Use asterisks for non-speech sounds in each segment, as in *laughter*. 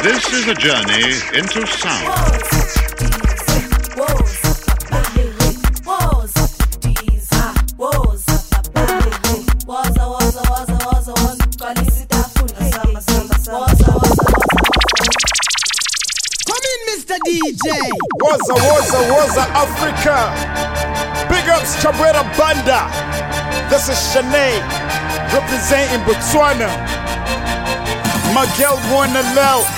This is a journey into sound. DJ. Waza, Waza, Waza, Africa. Big ups, Cabrera Banda. This is Shanae, representing Botswana. My girl wanna love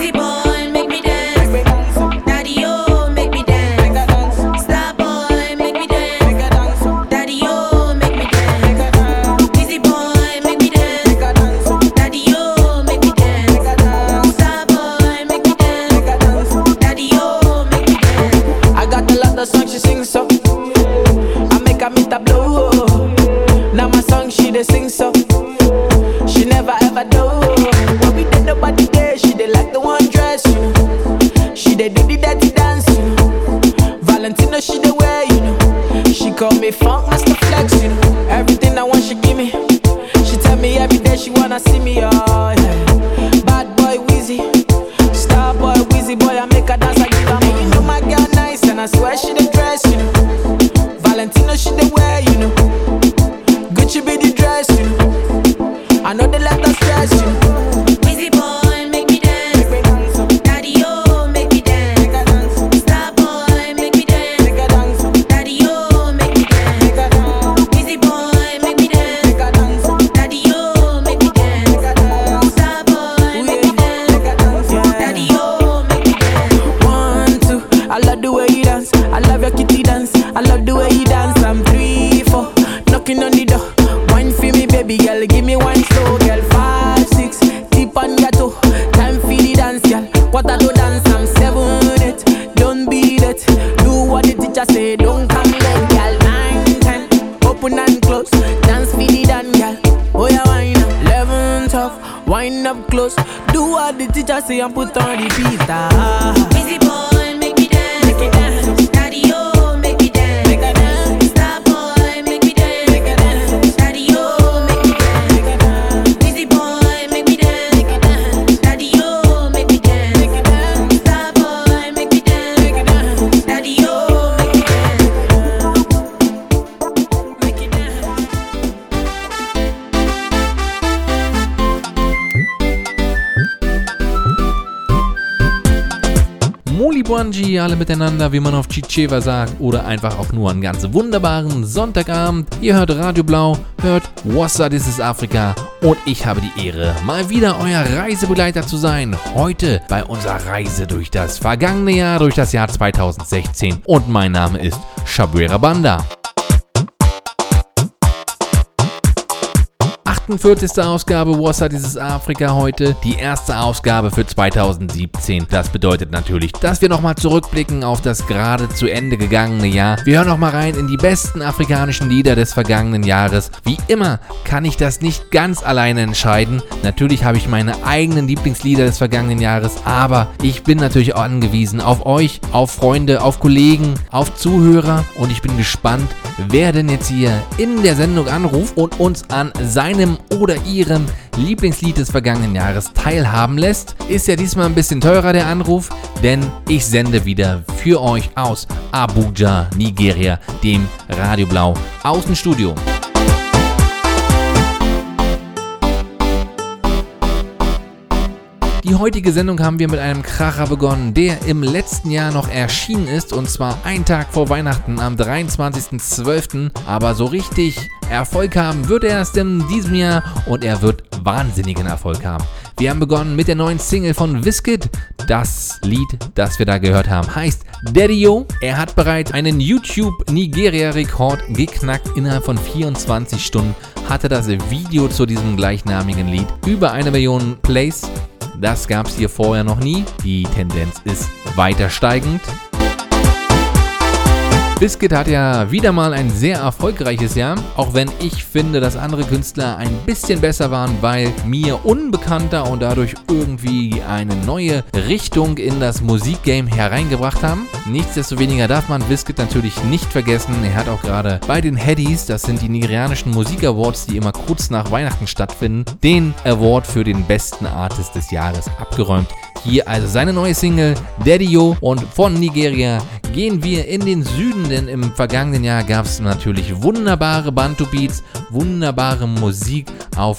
Wizzy funk wie man auf Chicheva sagt, oder einfach auch nur einen ganz wunderbaren Sonntagabend. Ihr hört Radio Blau, hört Wassa, this is Afrika und ich habe die Ehre, mal wieder euer Reisebegleiter zu sein. Heute bei unserer Reise durch das vergangene Jahr, durch das Jahr 2016 und mein Name ist Shabuera Banda. 48. Ausgabe Wassa dieses Afrika heute. Die erste Ausgabe für 2017. Das bedeutet natürlich, dass wir nochmal zurückblicken auf das gerade zu Ende gegangene Jahr. Wir hören nochmal rein in die besten afrikanischen Lieder des vergangenen Jahres. Wie immer kann ich das nicht ganz alleine entscheiden. Natürlich habe ich meine eigenen Lieblingslieder des vergangenen Jahres, aber ich bin natürlich auch angewiesen auf euch, auf Freunde, auf Kollegen, auf Zuhörer und ich bin gespannt, wer denn jetzt hier in der Sendung anruft und uns an seinem oder ihrem Lieblingslied des vergangenen Jahres teilhaben lässt. Ist ja diesmal ein bisschen teurer der Anruf, denn ich sende wieder für euch aus Abuja, Nigeria, dem Radio Blau Außenstudio. Die heutige Sendung haben wir mit einem Kracher begonnen, der im letzten Jahr noch erschienen ist und zwar einen Tag vor Weihnachten am 23.12. Aber so richtig Erfolg haben wird er erst in diesem Jahr und er wird wahnsinnigen Erfolg haben. Wir haben begonnen mit der neuen Single von Wiskit. Das Lied, das wir da gehört haben, heißt Daddy-O. Er hat bereits einen YouTube-Nigeria-Rekord geknackt. Innerhalb von 24 Stunden hatte das Video zu diesem gleichnamigen Lied über eine Million Plays Das gab es hier vorher noch nie. Die Tendenz ist weiter steigend. Biscuit hat ja wieder mal ein sehr erfolgreiches Jahr, auch wenn ich finde, dass andere Künstler ein bisschen besser waren, weil mir unbekannter und dadurch irgendwie eine neue Richtung in das Musikgame hereingebracht haben. Nichtsdestoweniger darf man Biscuit natürlich nicht vergessen. Er hat auch gerade bei den Headies, das sind die nigerianischen Musik Awards, die immer kurz nach Weihnachten stattfinden, den Award für den besten Artist des Jahres abgeräumt. Hier also seine neue Single Daddy-O und von Nigeria gehen wir in den Süden, denn im vergangenen Jahr gab es natürlich wunderbare Bantu-Beats, wunderbare Musik auf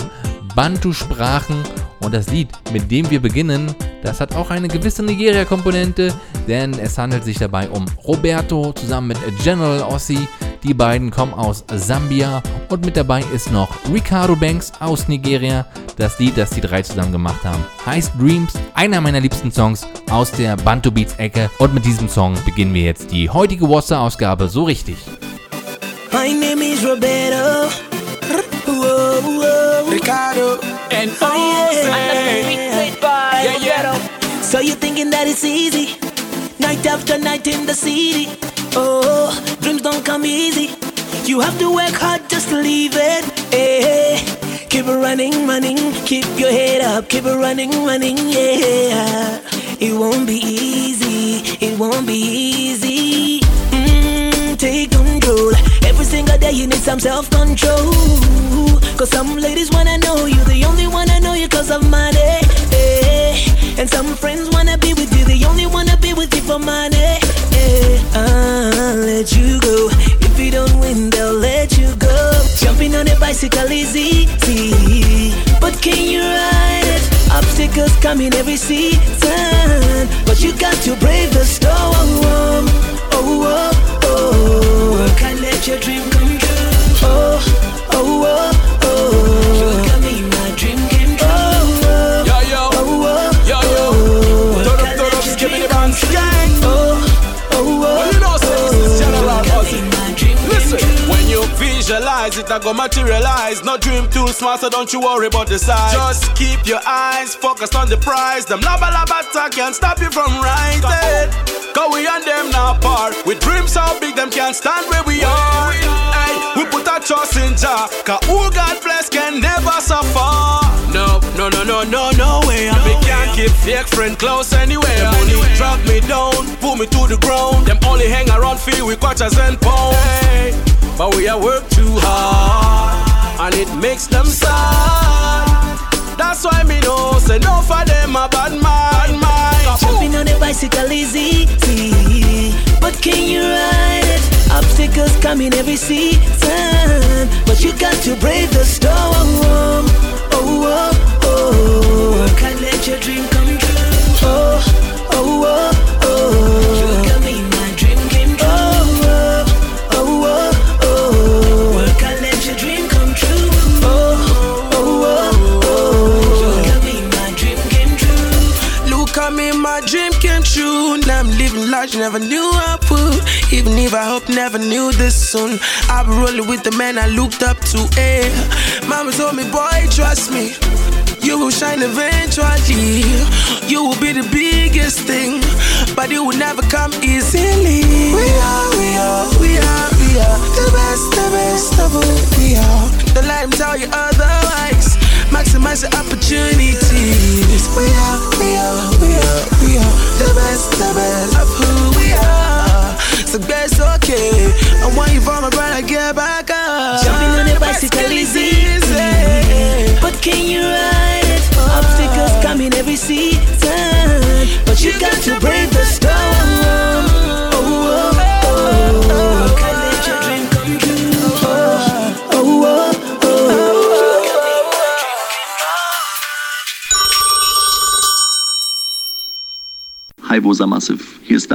Bantu-Sprachen und das Lied, mit dem wir beginnen, das hat auch eine gewisse Nigeria-Komponente, denn es handelt sich dabei um Roberto zusammen mit General Ossi. Die beiden kommen aus Sambia und mit dabei ist noch Ricardo Banks aus Nigeria. Das Lied, das die drei zusammen gemacht haben, heißt Dreams, einer meiner liebsten Songs aus der Bantu Beats Ecke. Und mit diesem Song beginnen wir jetzt die heutige Wassa-Ausgabe so richtig. My name is Roberto. Reekado and Jose. Yeah, yeah. So you're thinking that it's easy? Night after night in the city. Oh, dreams don't come easy. You have to work hard just to leave it. Hey, keep it running, running. Keep your head up. Keep it running, running. Yeah, it won't be easy. It won't be easy. Mm, take control. Every single day you need some self-control. Cause some ladies wanna know you. The only one I know you cause of money. eh. And some friends wanna be with you. They only wanna be with you for money. eh. I'll let you go. If you don't win, they'll let you go. Jumping on a bicycle is easy. But can you ride it? Obstacles come in every season. But you got to brave the storm. Oh, oh, oh. Work and let your dream come true. Oh, oh, oh, oh. Me, my dream came true. Oh, Yo, yo, oh, oh, oh. Up, and let your dream come true. Oh, oh, oh, Well, you know, say this is General Listen, when you visualize it, I go materialize. No dream too small, so don't you worry about the size. Just keep your eyes focused on the prize. Them lava lava attack can't stop you from rising. Cause we and them not par. With dreams so big, them can't stand where we are. Hey, we put our trust in Jah. Cause who God bless can never suffer. No, no, no, no, no, no way. And we can't keep fake friend close anyway. Money drag me down, pull me to the ground. Them only hang around feel with quarters and pounds. Hey, but we have worked too hard, and it makes them sad. That's why me know, say no for them a bad man. man. On a bicycle is easy, but can you ride it? Obstacles come in every season, but you got to brave the storm. Oh, oh, oh. And let your dream come true. Oh, oh, oh, oh. Now I'm living large, never knew I would. Even if I hope never knew this soon. I've been rolling with the man I looked up to. Eh. Mama told me, boy, trust me. You will shine eventually. You will be the biggest thing, but it will never come easily. We are, we are, we are, we are the best, the best of who we are. Don't let them tell you otherwise. Maximize the opportunities. We are, we are, we are, we are the best, the best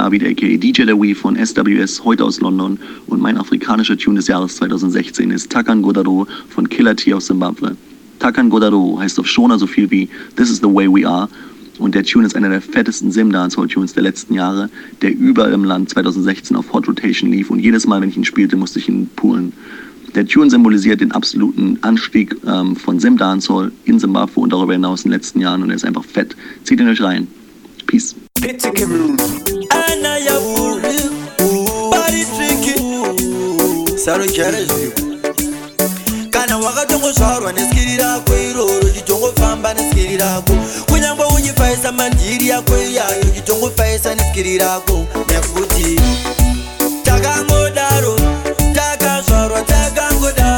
Abid aka DJ der Wii von SWS, heute aus London. Und mein afrikanischer Tune des Jahres 2016 ist Takan Godaro von Killer T aus Zimbabwe. Takan Godaro heißt auf Shona so viel wie This is the way we are. Und der Tune ist einer der fettesten Sim-Dancehall-Tunes der letzten Jahre, der überall im Land 2016 auf Hot Rotation lief. Und jedes Mal, wenn ich ihn spielte, musste ich ihn poolen. Der Tune symbolisiert den absoluten Anstieg ähm, von Sim Dancehall in Zimbabwe und darüber hinaus in den letzten Jahren und er ist einfach fett. Zieht ihn euch rein. Peace. Bitte Cameroon. sarojere zvipo kana wakatongozvarwa neskiri rako iroro chitongofamba neskiri rako kunyange uchifaisa mandiri yako iyayo chitongofayisa neskiri rako nekuti takangodaro takazvarwa takangodaro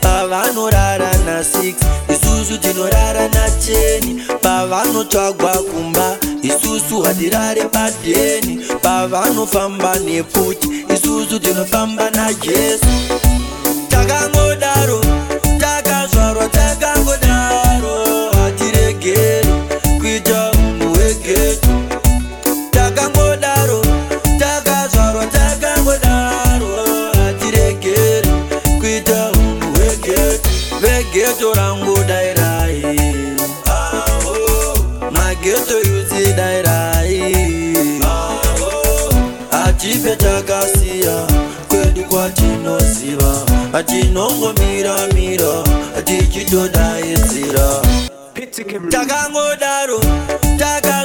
pavanorara na6 isusu tinorara na10 pavanotsvagwa kumba isusu hatirare padheni. Pavanofamba neputi isusu tinofamba najesu. Takangodaro takazvarwa taka geto rangu dairai mageto yuzi dairai achipe chakasiya kwedu kwatinoziva atinongomiramira tichitodaidzira takangodaro taka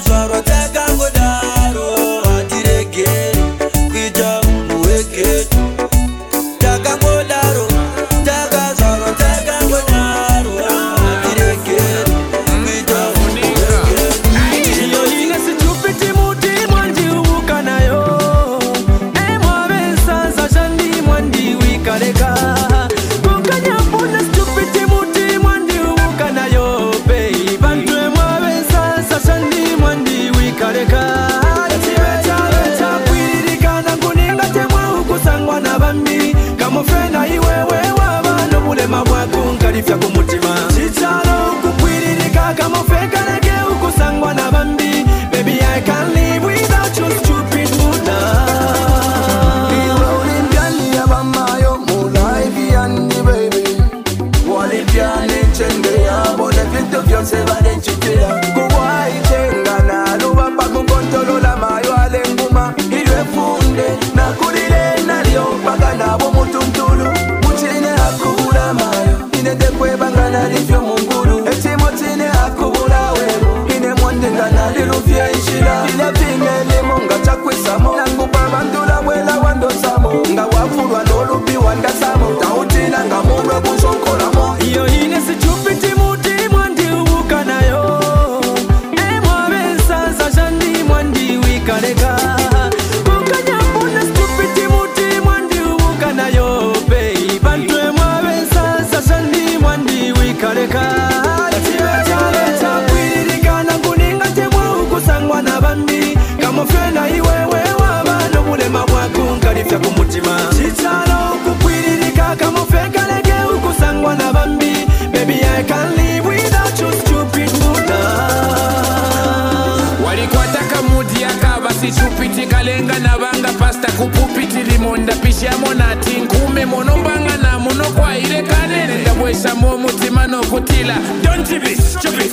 kupiti kalenga navanga pasta kupupiti limonda pishamo nati nkume monombangana munokwaire kanene ndabwesamo omutima nokutila dontibis chobis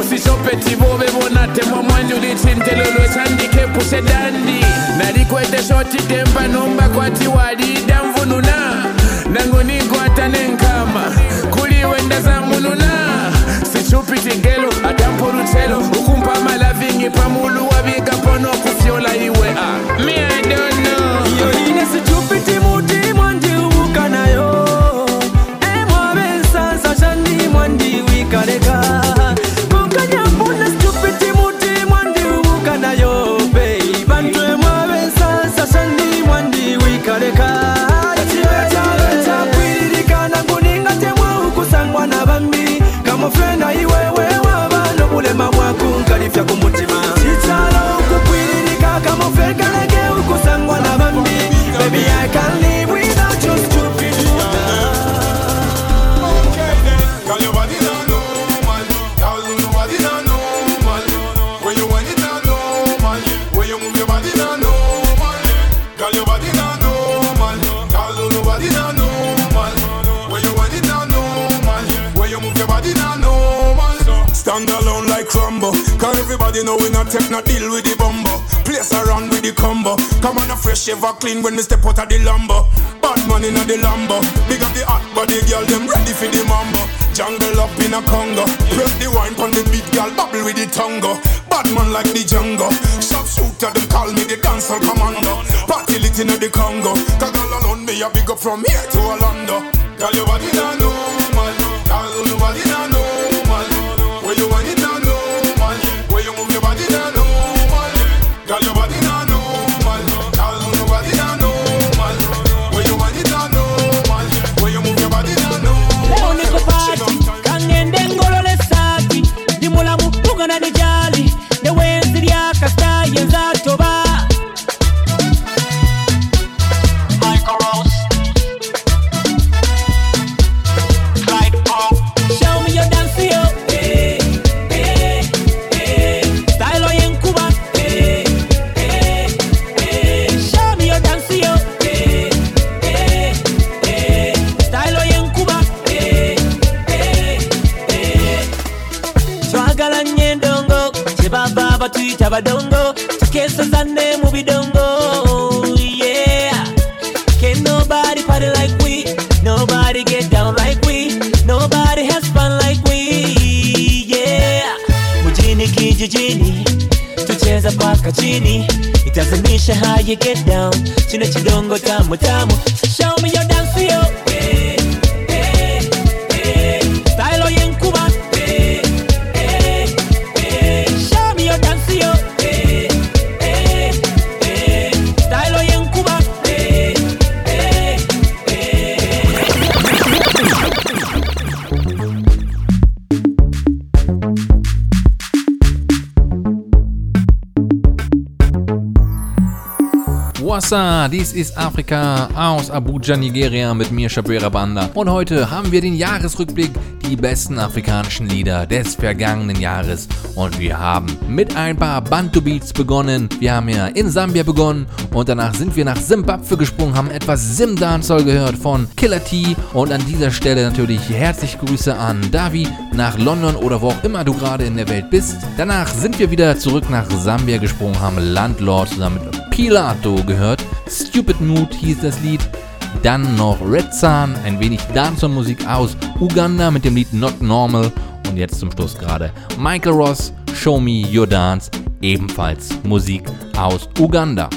usishopeti bove bonate mwamwanjulitsintelo lwesandikepuse dandi. Nalikwete shoti temba nomba kwati walida mvununa nango nikwata nenkama kuliwe ndazangununa sichupiti gelo atampurutelo ukumpa malavingi pamulu wabi Everybody know we not take no deal with the bumbo. Place around with the combo. Come on a fresh ever clean when we step out of the lumber. Bad man in the lambo. Big up the hot body girl, them ready for the mambo. Jungle up in a Congo. Press the wine on the beat, girl, bubble with the tongo. Bad man like the Django. Shot shooter, them call me the dancer commando. Party lit in the Congo. Cause girl alone me a big up from here to Orlando. Girl, your body not normal. Girl, nobody not badongo mu bidongo yeah. Can nobody party like we nobody get down like we nobody has fun like we yeah. Mjini kijijini tucheza paka chini itazimisha how you get down. Chino chidongo tamu tamu show me your Wassa, dies ist Afrika aus Abuja, Nigeria mit mir, Shabera Banda. Und heute haben wir den Jahresrückblick, die besten afrikanischen Lieder des vergangenen Jahres. Und wir haben mit ein paar Bantu Beats begonnen. Wir haben ja in Sambia begonnen und danach sind wir nach Simbabwe gesprungen, haben etwas Sim Dancehall gehört von Killer T. Und an dieser Stelle natürlich herzliche Grüße an Davi nach London oder wo auch immer du gerade in der Welt bist. Danach sind wir wieder zurück nach Sambia gesprungen, haben Landlord zusammen mit Pilato gehört. Stupid Mood hieß das Lied. Dann noch Red Sun, ein wenig Dancehall-Musik aus Uganda mit dem Lied Not Normal. Und jetzt zum Schluss gerade Michael Ross, Show Me Your Dance, ebenfalls Musik aus Uganda.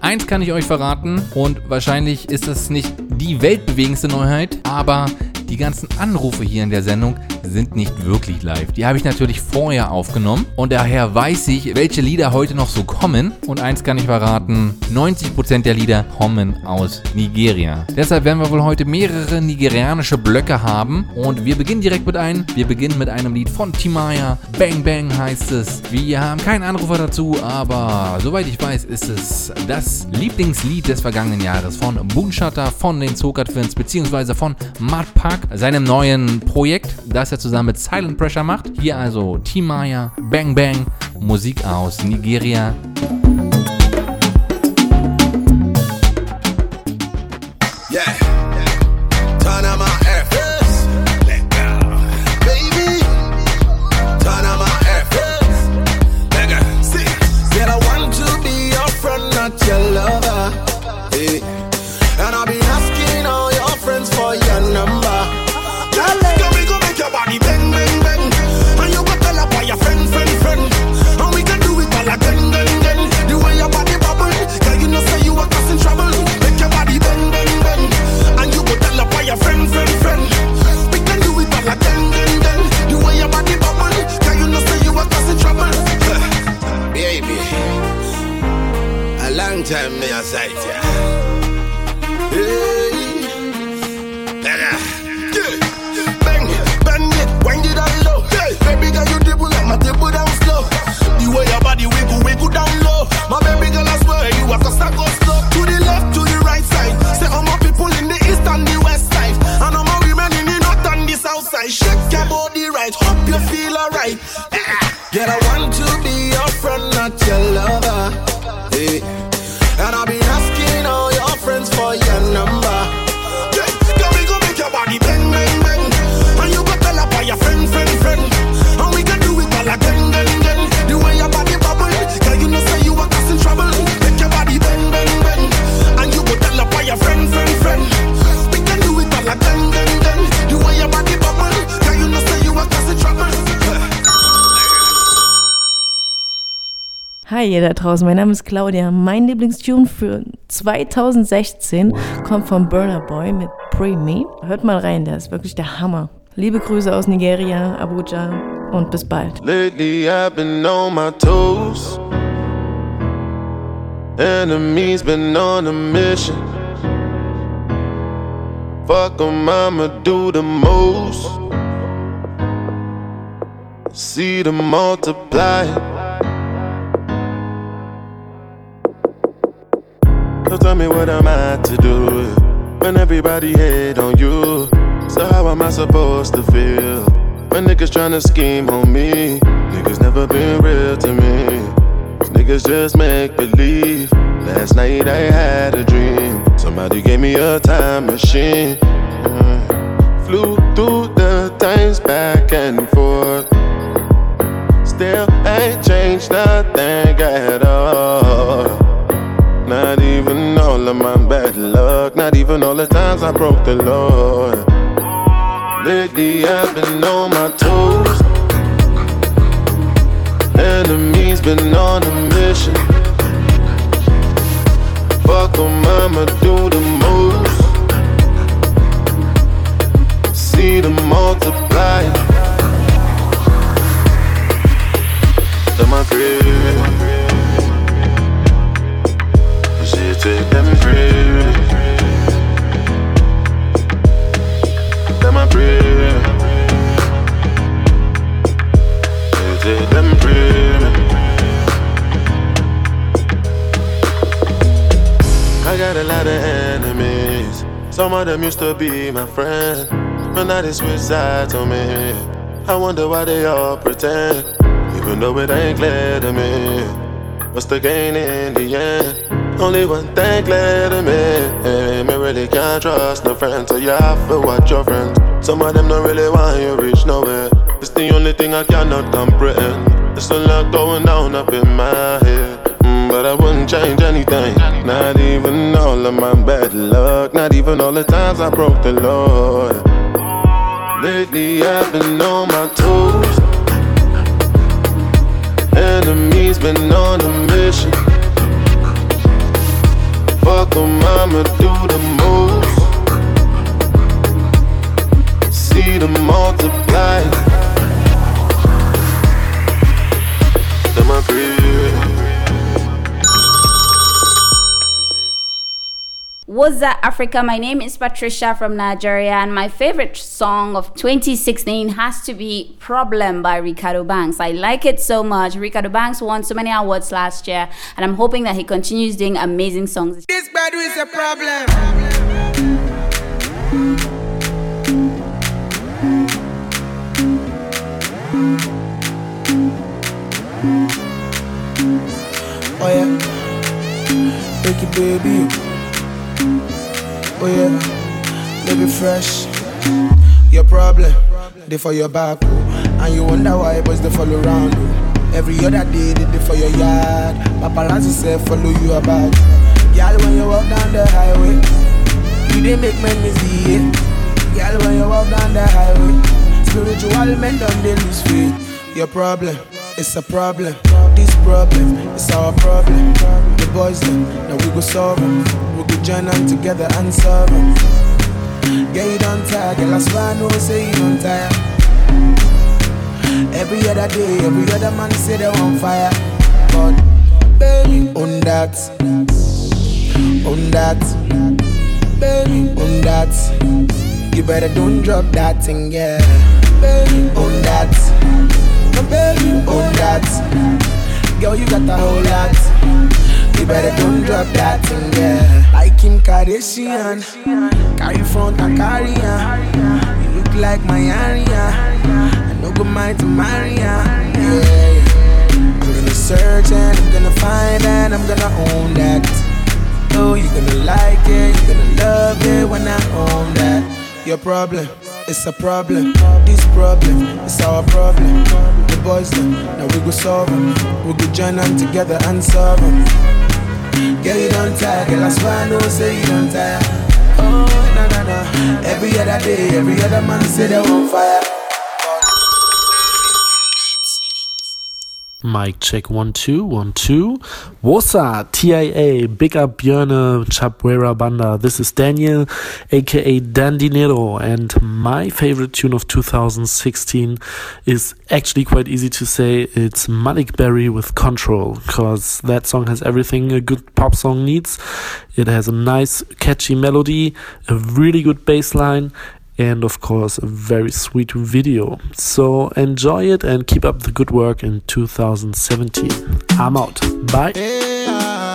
Eins kann ich euch verraten und wahrscheinlich ist das nicht die weltbewegendste Neuheit, aber die ganzen Anrufe hier in der Sendung sind nicht wirklich live. Die habe ich natürlich vorher aufgenommen und daher weiß ich, welche Lieder heute noch so kommen. Und eins kann ich verraten, 90% der Lieder kommen aus Nigeria. Deshalb werden wir wohl heute mehrere nigerianische Blöcke haben und wir beginnen direkt mit einem. Wir beginnen mit einem Lied von Timaya. Bang Bang heißt es. Wir haben keinen Anrufer dazu, aber soweit ich weiß, ist es das Lieblingslied des vergangenen Jahres von Boonshutter, von den Zokat Twins beziehungsweise von Mud Park, seinem neuen Projekt, das er zusammen mit Silent Pressure macht. Hier also Timaya, Bang Bang, Musik aus Nigeria. anxiety. Hey, Yeah. Bang it, bang it, baby girl, you dribble my down slow. The way your body wiggle, wiggle down low. My baby girl, I swear you go slow. To the left, to the right side. Say all my people in the east and the west side, and all my women in the north and the south side. Shake your body right, hope you feel alright. Yeah, I want to be your friend, not your lover. Ihr da draußen? Mein Name ist Claudia. Mein Lieblingstune für 2016 kommt von Burner Boy mit Pray Me. Hört mal rein, der ist wirklich der Hammer. Liebe Grüße aus Nigeria, Abuja und bis bald. Lately I've been on my toes. Enemies been on a mission. Fuck 'em, I'ma do the most. See them multiply. So tell me what am I to do when everybody hate on you? So how am I supposed to feel when niggas tryna scheme on me? Niggas never been real to me. Niggas just make believe. Last night I had a dream. Somebody gave me a time machine. Mm. Flew through the times back and forth. Still ain't changed nothing at all. Of my bad luck, not even all the times I broke the law. Lately I've been on my toes. Enemies been on a mission. Fuck 'em, I'ma do the most. See them multiply. To my crib. Them. I got a lot of enemies. Some of them used to be my friends, but now they switch sides on me. I wonder why they all pretend, even though it ain't clear to me. What's the gain in the end? Only one thing clear to me. Me really can't trust no friends, so you have to watch your friends. Some of them don't really want you reach nowhere. It's the only thing I cannot comprehend. There's a lot going down up in my head. Mm, but I wouldn't change anything. Not even all of my bad luck. Not even all the times I broke the law. Lately I've been on my toes. Enemies been on a mission. Fuck em, I'ma do the most. See them multiply. Them What's up, Africa? My name is Patricia from Nigeria, and my favorite song of 2016 has to be Problem by Reekado Banks. I like it so much. Reekado Banks won so many awards last year, and I'm hoping that he continues doing amazing songs. This bad is a problem. Oh yeah, take it, baby. Oh yeah, baby fresh. Your problem, they for your back, oh. and you wonder why boys they follow around. Oh. Every other day they they for your yard. Paparazzi say follow you about. Girl, when you walk down the highway, you they make men misbehave. Girl, when you walk down the highway, spiritual men don't they lose faith. Your problem, it's a problem. This problem, it's our problem. The boys them, now we go solve them. We go join them together and solve them. Yeah, you don't tire, girl, I swear I know say you don't tire. Every other day, every other man say they on fire. But baby, on that, on that, baby, on that. You better don't drop that thing, yeah. Baby, on that, baby, on that. Girl, you got a whole lot. You better don't drop that thing, yeah. Like Kim Kardashian, carry front and carry on. You look like my area. I no go mind to marry. Yeah. I'm gonna search and I'm gonna find and I'm gonna own that. Oh, you're gonna like it, you're gonna love it when I own that. Your problem, it's a problem. This problem, it's our problem boys. Now we go solve them. We go join them together and solve them. Girl, you don't tire. Girl, I swear I know say you don't tire. Oh, no, no, no. Every other day, every other man say they're on fire. Mic check one two one two. Wosa TIA Big Up Björne Chapuera Banda. This is Daniel, aka Dandinero, and my favorite tune of 2016 is actually quite easy to say. It's Maleek Berry with Control, because that song has everything a good pop song needs. It has a nice, catchy melody, a really good bass line, and of course a very sweet video. So enjoy it and keep up the good work in 2017. I'm out. Bye.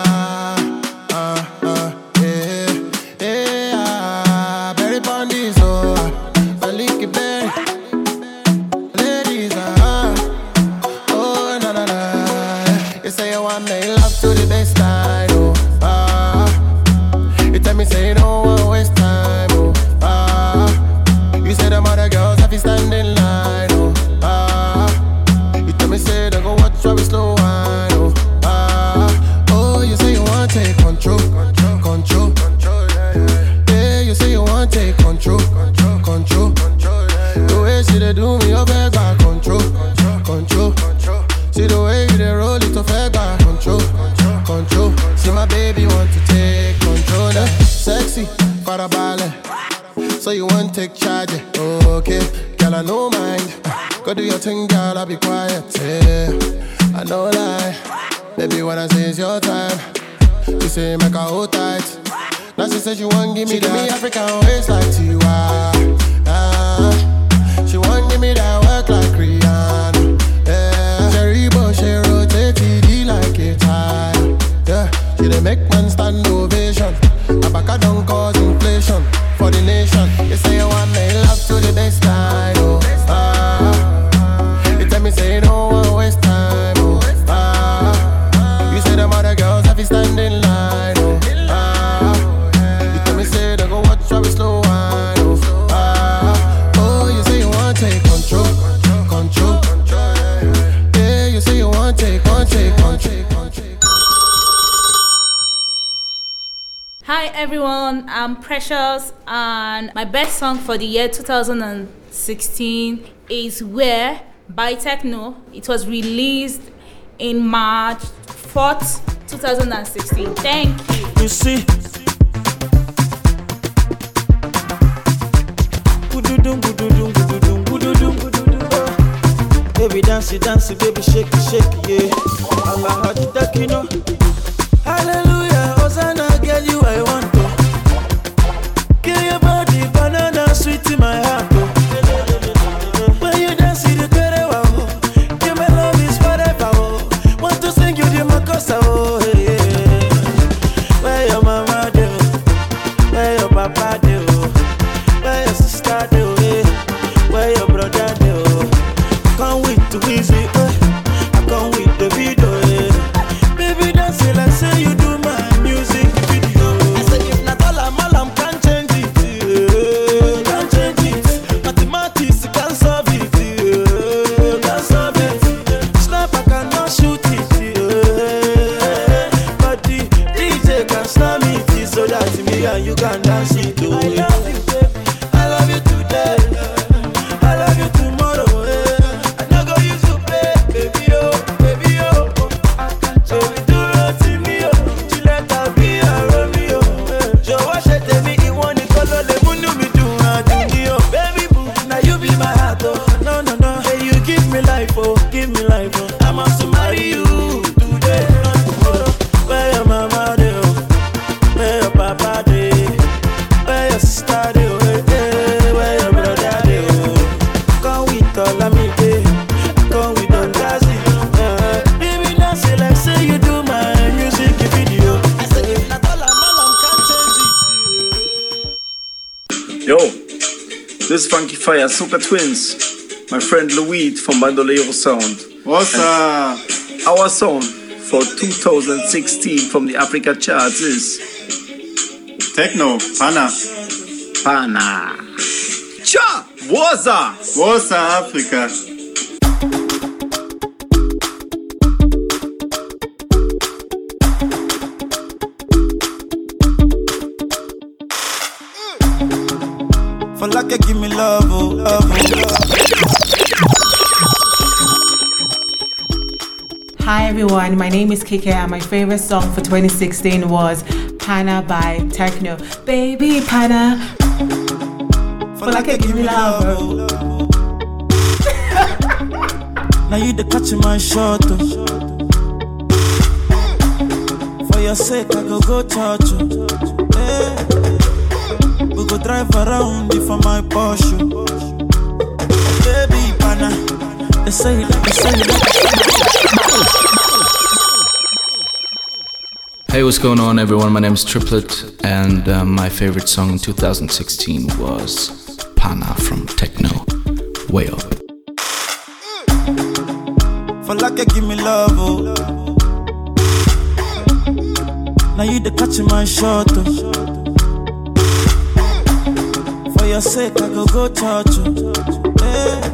do me a fair gbà control control. See the way you dey roll it ó fair gbà control control. See my baby want to take control yeah. sexy farabalẹ̀ so you want take charge eh? okay. Girl I no mind. Go do your thing girl I be quiet yeah. I no lie. Baby when I say it's your time you say make I hold tight. Now she say you want give me she that. give me African waist like Tiwa. She want give me that work like Rihanna. Yeah. Cherry bush, she rotate TD like a tire. Yeah. She dey make man stand ovation. Abaka don't cause inflation for the nation. You say you want me. Precious, and my best song for the year 2016 is Where by Tekno. It was released in March 4th, 2016. Thank you. You see, Baby dance, dance, baby shake, shake, yeah. Allah. Hallelujah, Super Twins. My friend Louis from Bandolero Sound. What's up? Our song for 2016 from the Africa charts is Tekno Pana. Pana. Cha! Waza! Waza Africa. Everyone, my name is Kike and my favorite song for 2016 was Pana by Tekno. Baby Pana, for like a give me love. *laughs* Now you the catch my shot. oh. For your sake, I go go church. oh. Eh. We go drive around if for my Porsche. Baby, pana. They say it like, they say it like. Hey, what's going on, everyone? My name is Triplet, and uh, my favorite song in 2016 was Pana from Tekno. Way up. For like you give me love, oh. Now you the catch my shot, oh. For your sake, I go go church, oh. Eh.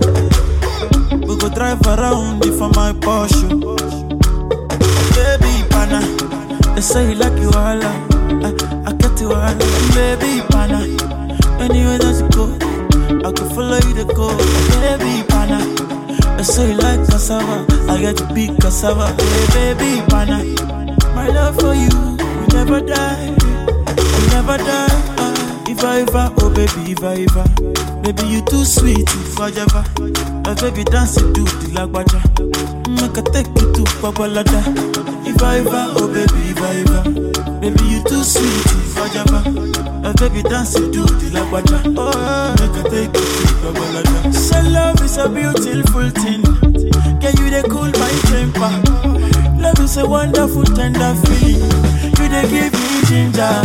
We go drive around for my Porsche. Baby, pana, they say you like you all, I, I get you all, baby, pana. Anywhere that you go, I can follow you to go, baby, pana. They say you like cassava, I get to big cassava, hey, baby, pana. My love for you, will never die, will never die. ah. If I ever, oh baby, if I ever, baby you too sweet, if I ever, baby dance to the lagwaja, make I take you to Babalada. If I ever, oh baby, if I ever, baby you too sweet, if I ever, baby dance to the lagwaja, oh make I take you to Babalada. So love is a beautiful thing, can you they cool my temper? Love is a wonderful tender feeling. You they give me ginger.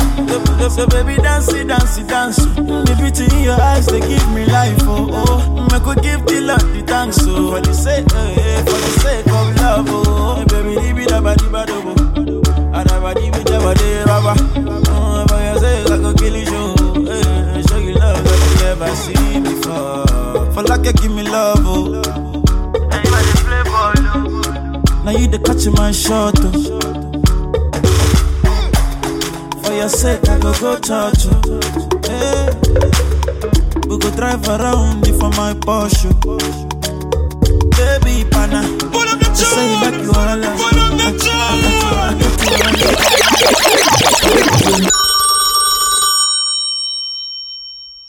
So, baby dance it, dance it, dance. The beauty in your eyes they give me life. Oh oh, could give the Lord the thanks. So for the sake, eh, for the sake of love. Oh baby, leave it about oh. Oh, for sake I kill you. Eh, show you love that you never seen before. For like you give me love. Oh. Oh. Now you the catch my shot. Oh. For your sake, I go go church. oh. Eh. We go drive around if for my Porsche. Baby, pana. They say you like you all.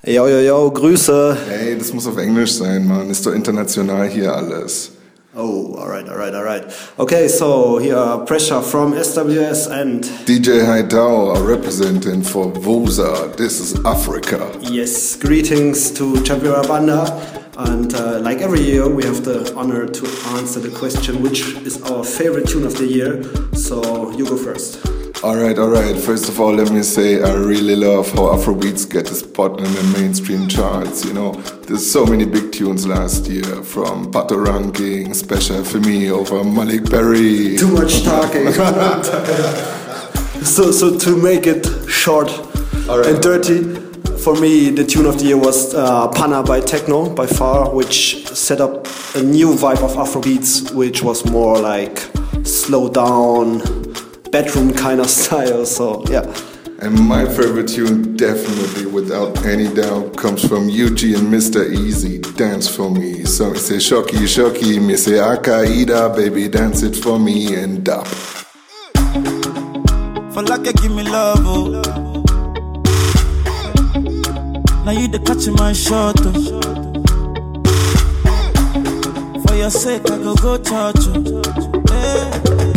Yo, yo, yo, Grüße. Hey, das muss auf Englisch sein, Mann. Ist doch international hier alles. Oh, alright, alright, alright. Okay, so here are pressure from SWS and DJ Haidao are representing for Vosa. This is Africa. yes, greetings to Chavira Banda. And uh, like every year, we have the honor to answer the question which is our favorite tune of the year. So you go first. Alright, alright. First of all, let me say I really love how Afrobeats get a spot in the mainstream charts. You know, there's so many big tunes last year from Patoranking, Special for Me over Maleek Berry. Too much talking. so, so to make it short and dirty, for me, the tune of the year was uh, Pana by Tekno, by far, which set up a new vibe of Afrobeats, which was more like slow down, bedroom kind of style. So, yeah. And my favorite tune, definitely without any doubt, comes from Eugy and Mr. Eazi, Dance For Me. So me say Shocky, Shocky, me say Akaida, baby, dance it for me and up. For like you give me love, oh. Now you the catch my shot, oh. For your sake, I go go church, oh.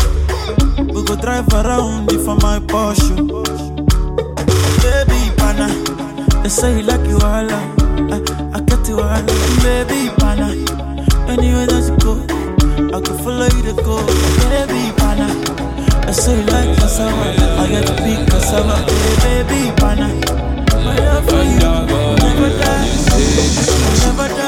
Go drive around for my Porsche. Baby, pana. They say you like you all, I, I get you all, baby, pana. Anywhere that you go, I can follow you to go, baby, pana. I say you like cassava, I get to big cassava, baby, pana. My love for you, never die, never die.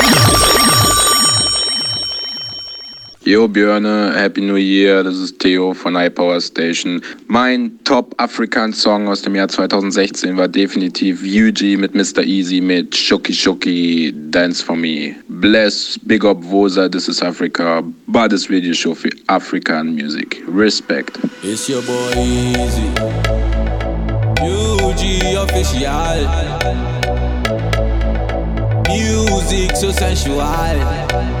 Yo Björne, Happy New Year, das ist Theo von iPower Station. Mein Top-Afrikan-Song aus dem Jahr 2016 war definitiv UG mit Mr. Easy mit Shuki Shuki, Dance For Me. Bless, Big Up Wosa, This is Africa, baddest radio show für African Music. Respect. It's your boy Easy. UG official. Music so sensual.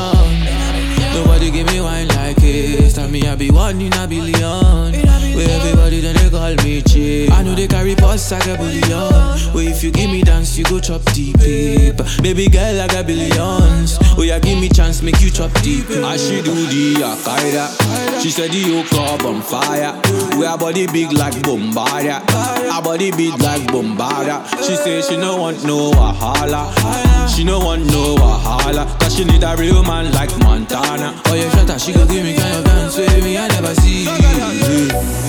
Nobody give me wine like this. Tell me I be one in a billion. Where everybody then they call me cheap. I know they carry posts like a billion. Where if you give me dance, you go chop deep. Baby girl, I got billions. Yeah, give me chance, make you chop deep. I she do the Akaida. She said the yoke club on fire. We her body big like Bombardia. Her body big like Bombardia. She say she no want no Wahala. She no want no Wahala. Cause she need a real man like Montana. Oh yeah, shut up, she gon' give me kind of dance with me, I never see.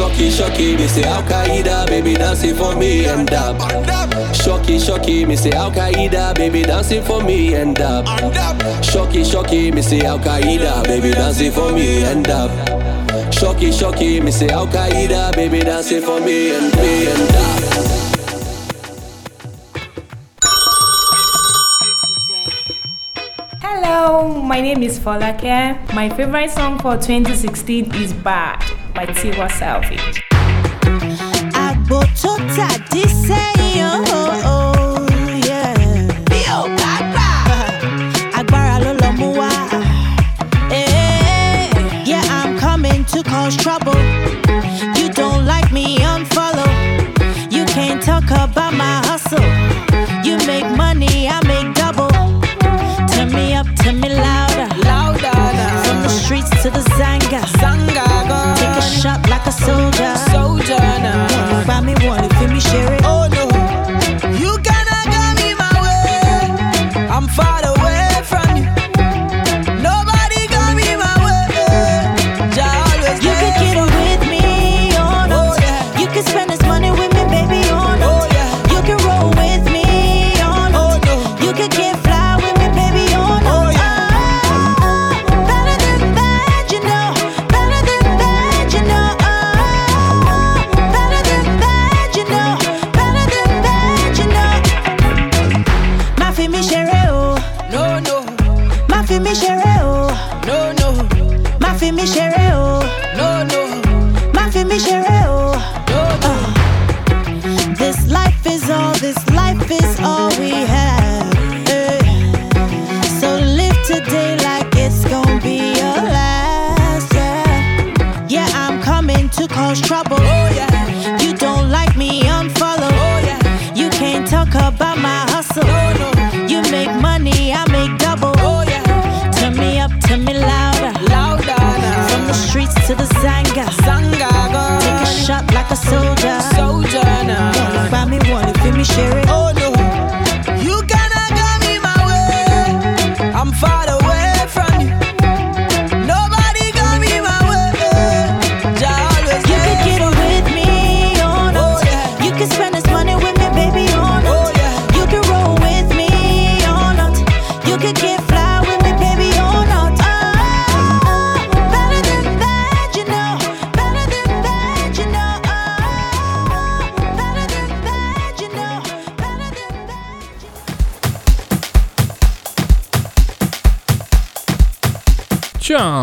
Shocky, shocky, me say Al Qaeda, baby dancing for me and up. Shocky, shocky, me say Al Qaeda, baby dancing for me and up. Shocky, shocky, me say Al Qaeda, baby dancing for me and up. Shocky, shocky, me say Al Qaeda, baby dancing for me and me and up. Hello, my name is Folake. My favorite song for 2016 is Bad by Tiwa Savage. Agbo tó tàdí sẹ́yìn o, yeah. Agbára mú wá. Eh, Yeah, I'm coming to cause trouble. A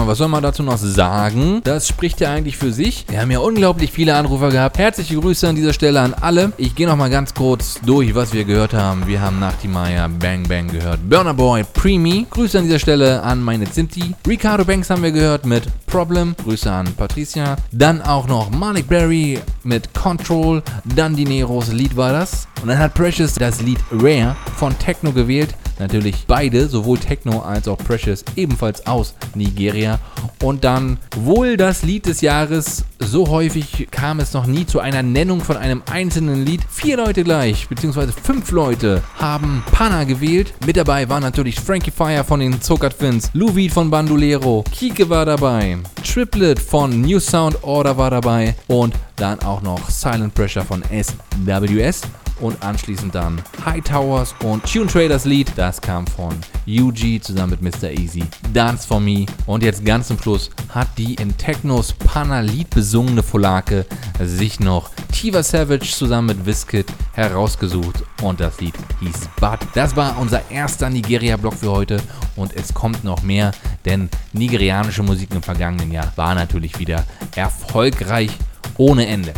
was soll man dazu noch sagen? Das spricht ja eigentlich für sich. Wir haben ja unglaublich viele Anrufer gehabt. Herzliche Grüße an dieser Stelle an alle. Ich gehe noch mal ganz kurz durch, was wir gehört haben. Wir haben nach die Maya Bang Bang gehört. Burner Boy, Preemy. Grüße an dieser Stelle an meine Zinti. Ricardo Banks haben wir gehört mit Problem. Grüße an Patricia. Dann auch noch Malik Berry mit Control. Dann Dineros Lied war das. Und dann hat Precious das Lied Rare von Techno gewählt. Natürlich beide, sowohl Techno als auch Precious, ebenfalls aus Nigeria. Und dann wohl das Lied des Jahres. So häufig kam es noch nie zu einer Nennung von einem einzelnen Lied. Vier Leute gleich, beziehungsweise fünf Leute haben Pana gewählt. Mit dabei war natürlich Frankie Fire von den Zucker Twins, Lou Reed von Bandolero, Kike war dabei, Triplet von New Sound Order war dabei und dann auch noch Silent Pressure von SWS und anschließend dann High Towers und Tune Traders Lied. Das kam von UG zusammen mit Mr. Easy. Dance for Me. Und jetzt ganz zum Schluss hat die in Technos Panna Lied besungene Folake sich noch Tiva Savage zusammen mit Wizkid herausgesucht und das Lied hieß Bud. Das war unser erster Nigeria-Block für heute und es kommt noch mehr, denn nigerianische Musik im vergangenen Jahr war natürlich wieder erfolgreich ohne Ende.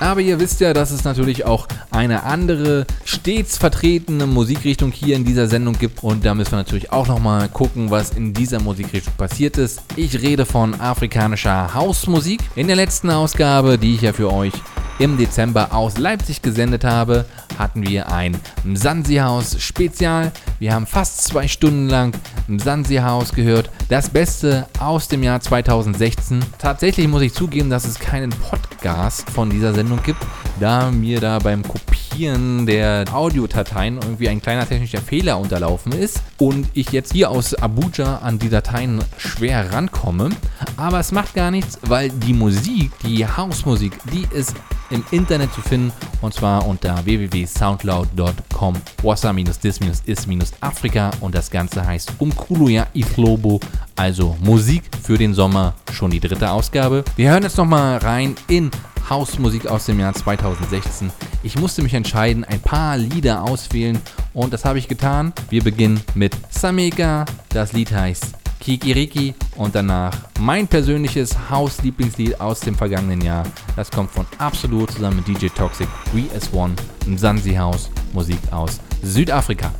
Aber ihr wisst ja, dass es natürlich auch eine andere, stets vertretene Musikrichtung hier in dieser Sendung gibt. Und da müssen wir natürlich auch nochmal gucken, was in dieser Musikrichtung passiert ist. Ich rede von afrikanischer Hausmusik. In der letzten Ausgabe, die ich ja für euch im Dezember aus Leipzig gesendet habe, hatten wir ein Msansi-Haus Spezial. Wir haben fast zwei Stunden lang Msansi-Haus gehört. Das Beste aus dem Jahr 2016. Tatsächlich muss ich zugeben, dass es keinen Podcast von dieser Sendung gibt, da mir da beim Kopieren der Audiodateien irgendwie ein kleiner technischer Fehler unterlaufen ist und ich jetzt hier aus Abuja an die Dateien schwer rankomme. Aber es macht gar nichts, weil die Musik, die Hausmusik, die ist im Internet zu finden. Und zwar unter www.soundcloud.com wassa-dis-is-afrika und das Ganze heißt Umkuluya Iflobo, also Musik für den Sommer, schon die dritte Ausgabe. Wir hören jetzt nochmal rein in Hausmusik aus dem Jahr 2016. Ich musste mich entscheiden, ein paar Lieder auswählen. Und das habe ich getan. Wir beginnen mit Sameka, das Lied heißt Kikiriki und danach mein persönliches Hauslieblingslied aus dem vergangenen Jahr. Das kommt von Absolut zusammen mit DJ Toxic, We as One, Mzansi House, Musik aus Südafrika.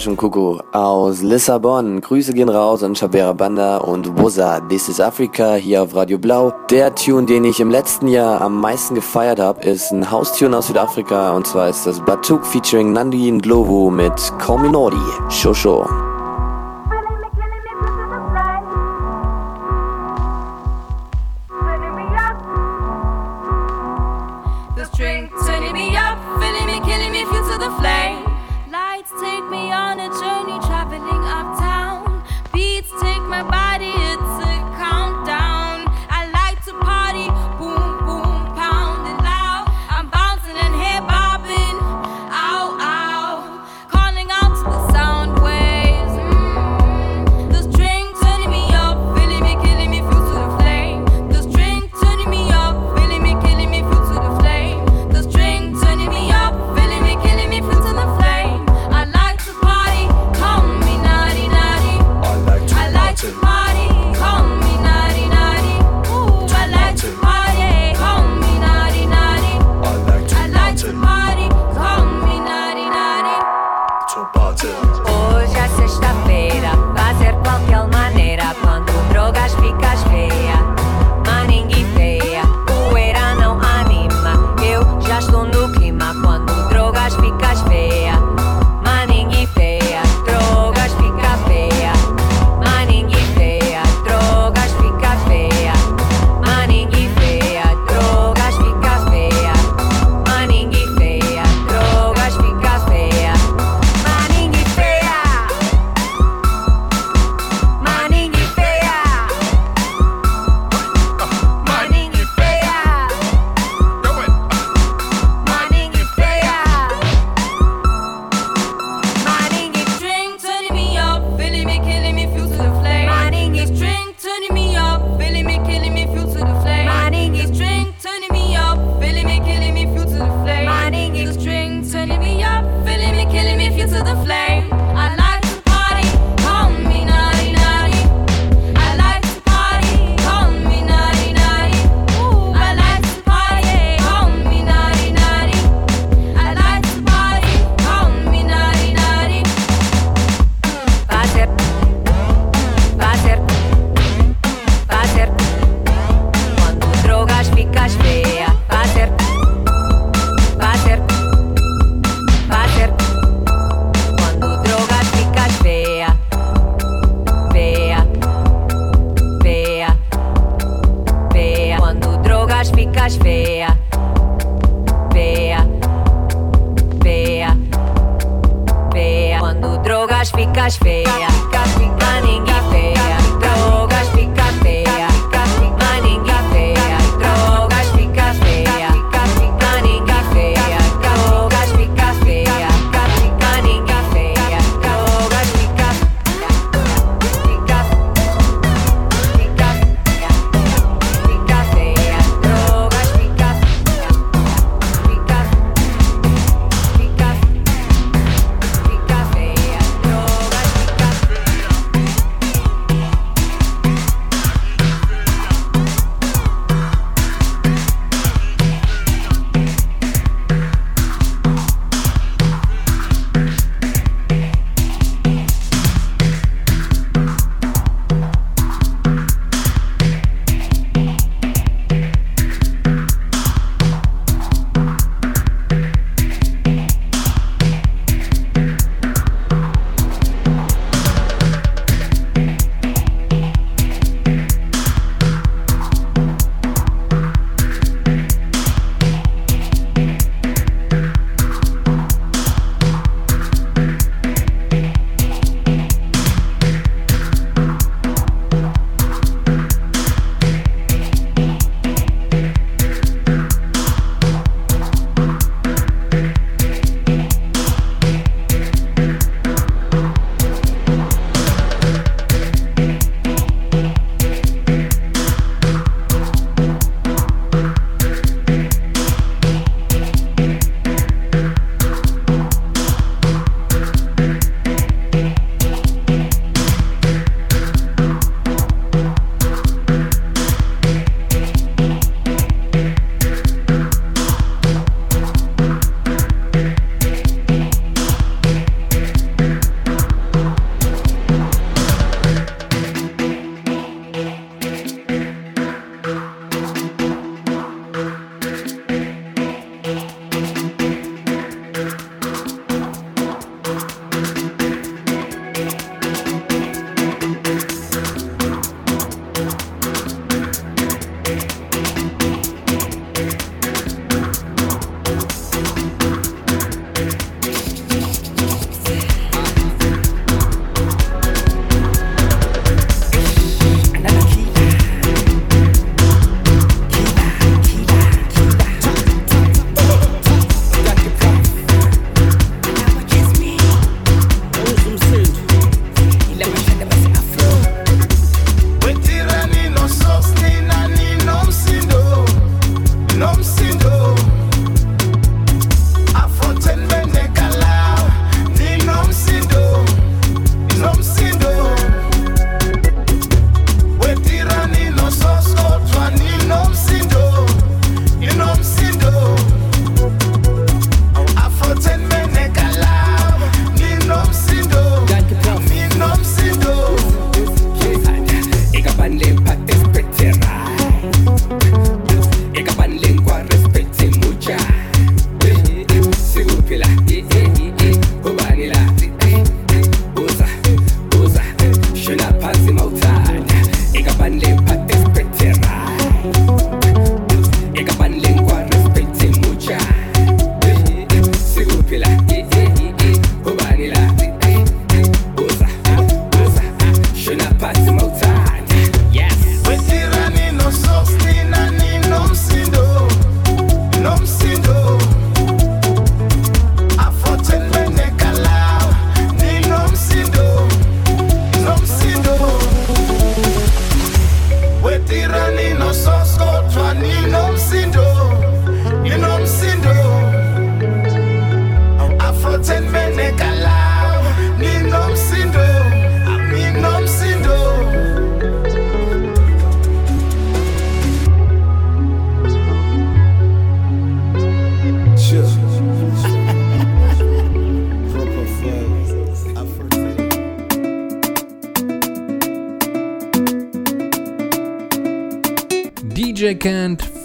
Kuku aus Lissabon. Grüße gehen raus an Shabera Banda und Wuzza. This is Africa hier auf Radio Blau. Der Tune, den ich im letzten Jahr am meisten gefeiert habe, ist ein Haustune aus Südafrika und zwar ist das Batuk featuring Nandi Ndlovu mit Kominori. Shosho.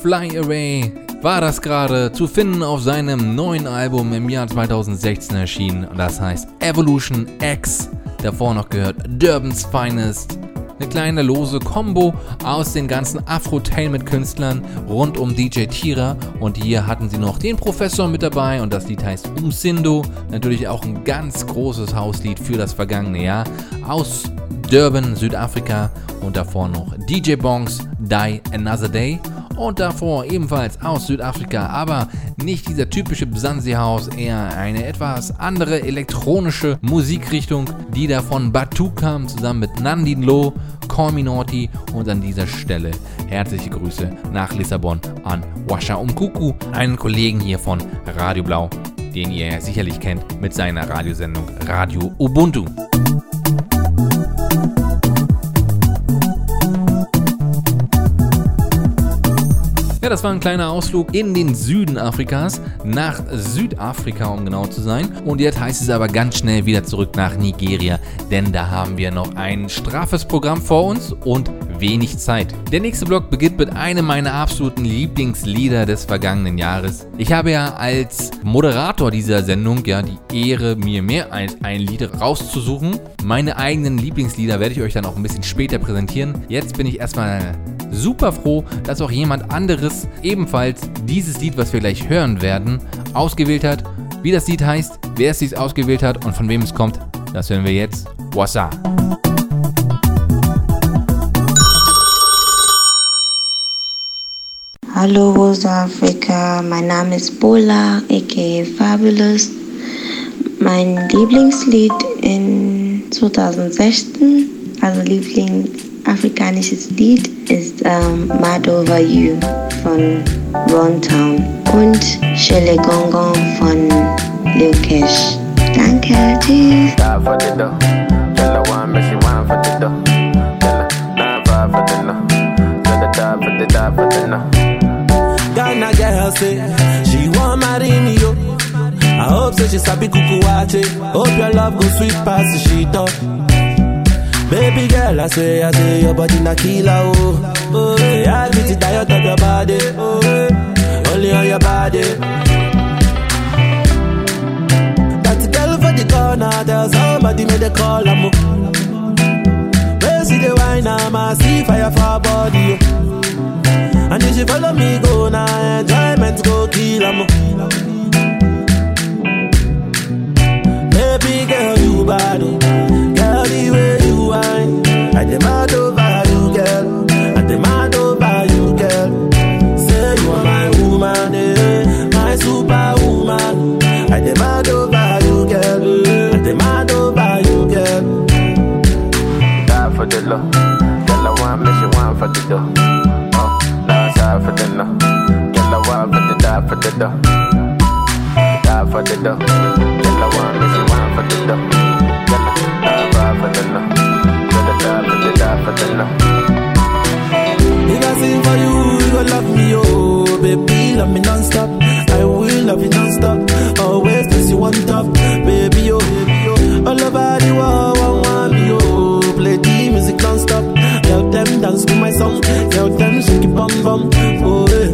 Fly Away war das gerade zu finden auf seinem neuen Album im Jahr 2016 erschienen. Das heißt Evolution X. Davor noch gehört Durbans Finest. Eine kleine lose Combo aus den ganzen Afrotainment-Künstlern rund um DJ Tira. Und hier hatten sie noch den Professor mit dabei und das Lied heißt Umsindo. Natürlich auch ein ganz großes Hauslied für das vergangene Jahr aus Durban, Südafrika. Und davor noch DJ Bongs Die Another Day. Und davor ebenfalls aus Südafrika, aber nicht dieser typische Bsansi House, eher eine etwas andere elektronische Musikrichtung, die da von Batu kam, zusammen mit Nandin Lo, Call Me Naughty und an dieser Stelle herzliche Grüße nach Lissabon an Washa Umkuku, einen Kollegen hier von Radio Blau, den ihr sicherlich kennt mit seiner Radiosendung Radio Ubuntu. Ja, das war ein kleiner Ausflug in den Süden Afrikas, nach Südafrika, um genau zu sein. Und jetzt heißt es aber ganz schnell wieder zurück nach Nigeria, denn da haben wir noch ein straffes Programm vor uns und wenig Zeit. Der nächste Block beginnt mit einem meiner absoluten Lieblingslieder des vergangenen Jahres. Ich habe ja als Moderator dieser Sendung ja die Ehre, mir mehr als ein Lied rauszusuchen. Meine eigenen Lieblingslieder werde ich euch dann auch ein bisschen später präsentieren. Jetzt bin ich erstmal super froh, dass auch jemand anderes ebenfalls dieses Lied, was wir gleich hören werden, ausgewählt hat. Wie das Lied heißt, wer es sich ausgewählt hat und von wem es kommt, das hören wir jetzt. Wassa. Hallo Rose Afrika, mein Name ist Bola, aka Fabulous. Mein Lieblingslied in 2016, also afrikanisches Lied ist ähm, Mad Over You von Ron Town und Shele Gongon von Lil Cash. Danke, tschüss. Ghana girl say eh, she want marry me yo. I hope so she sabi kuku wate. Hope your love go sweet past she thought. Oh. Baby girl, I say, I say your body na killer oh. Oh, yeah, I get it diet of your body. Oh, yeah. only on your body. That girl for the corner, there's somebody made a call. I'm Where see the wine, I'm a see fire for her body. Oh. And if she follow me, go now, enjoyment go kill 'em. Baby girl, you bad, oh. I demand over you, girl. I demand over you, girl. Say you are my woman, eh, my superwoman. I demand over you, girl. I demand over you, girl. Die for the love. Tell her one, but she want for the dough. Oh, side for the no. Tell her one, but the die for the dough. Die for the dough. Tell her one, but she want for the dough. Love me non-stop. I will love you non-stop. Always place you on top Baby, oh, baby, oh. All over the world, one want me, oh Play the music non-stop. Tell them dance to my song. Tell them shake it bum bum. Oh, eh.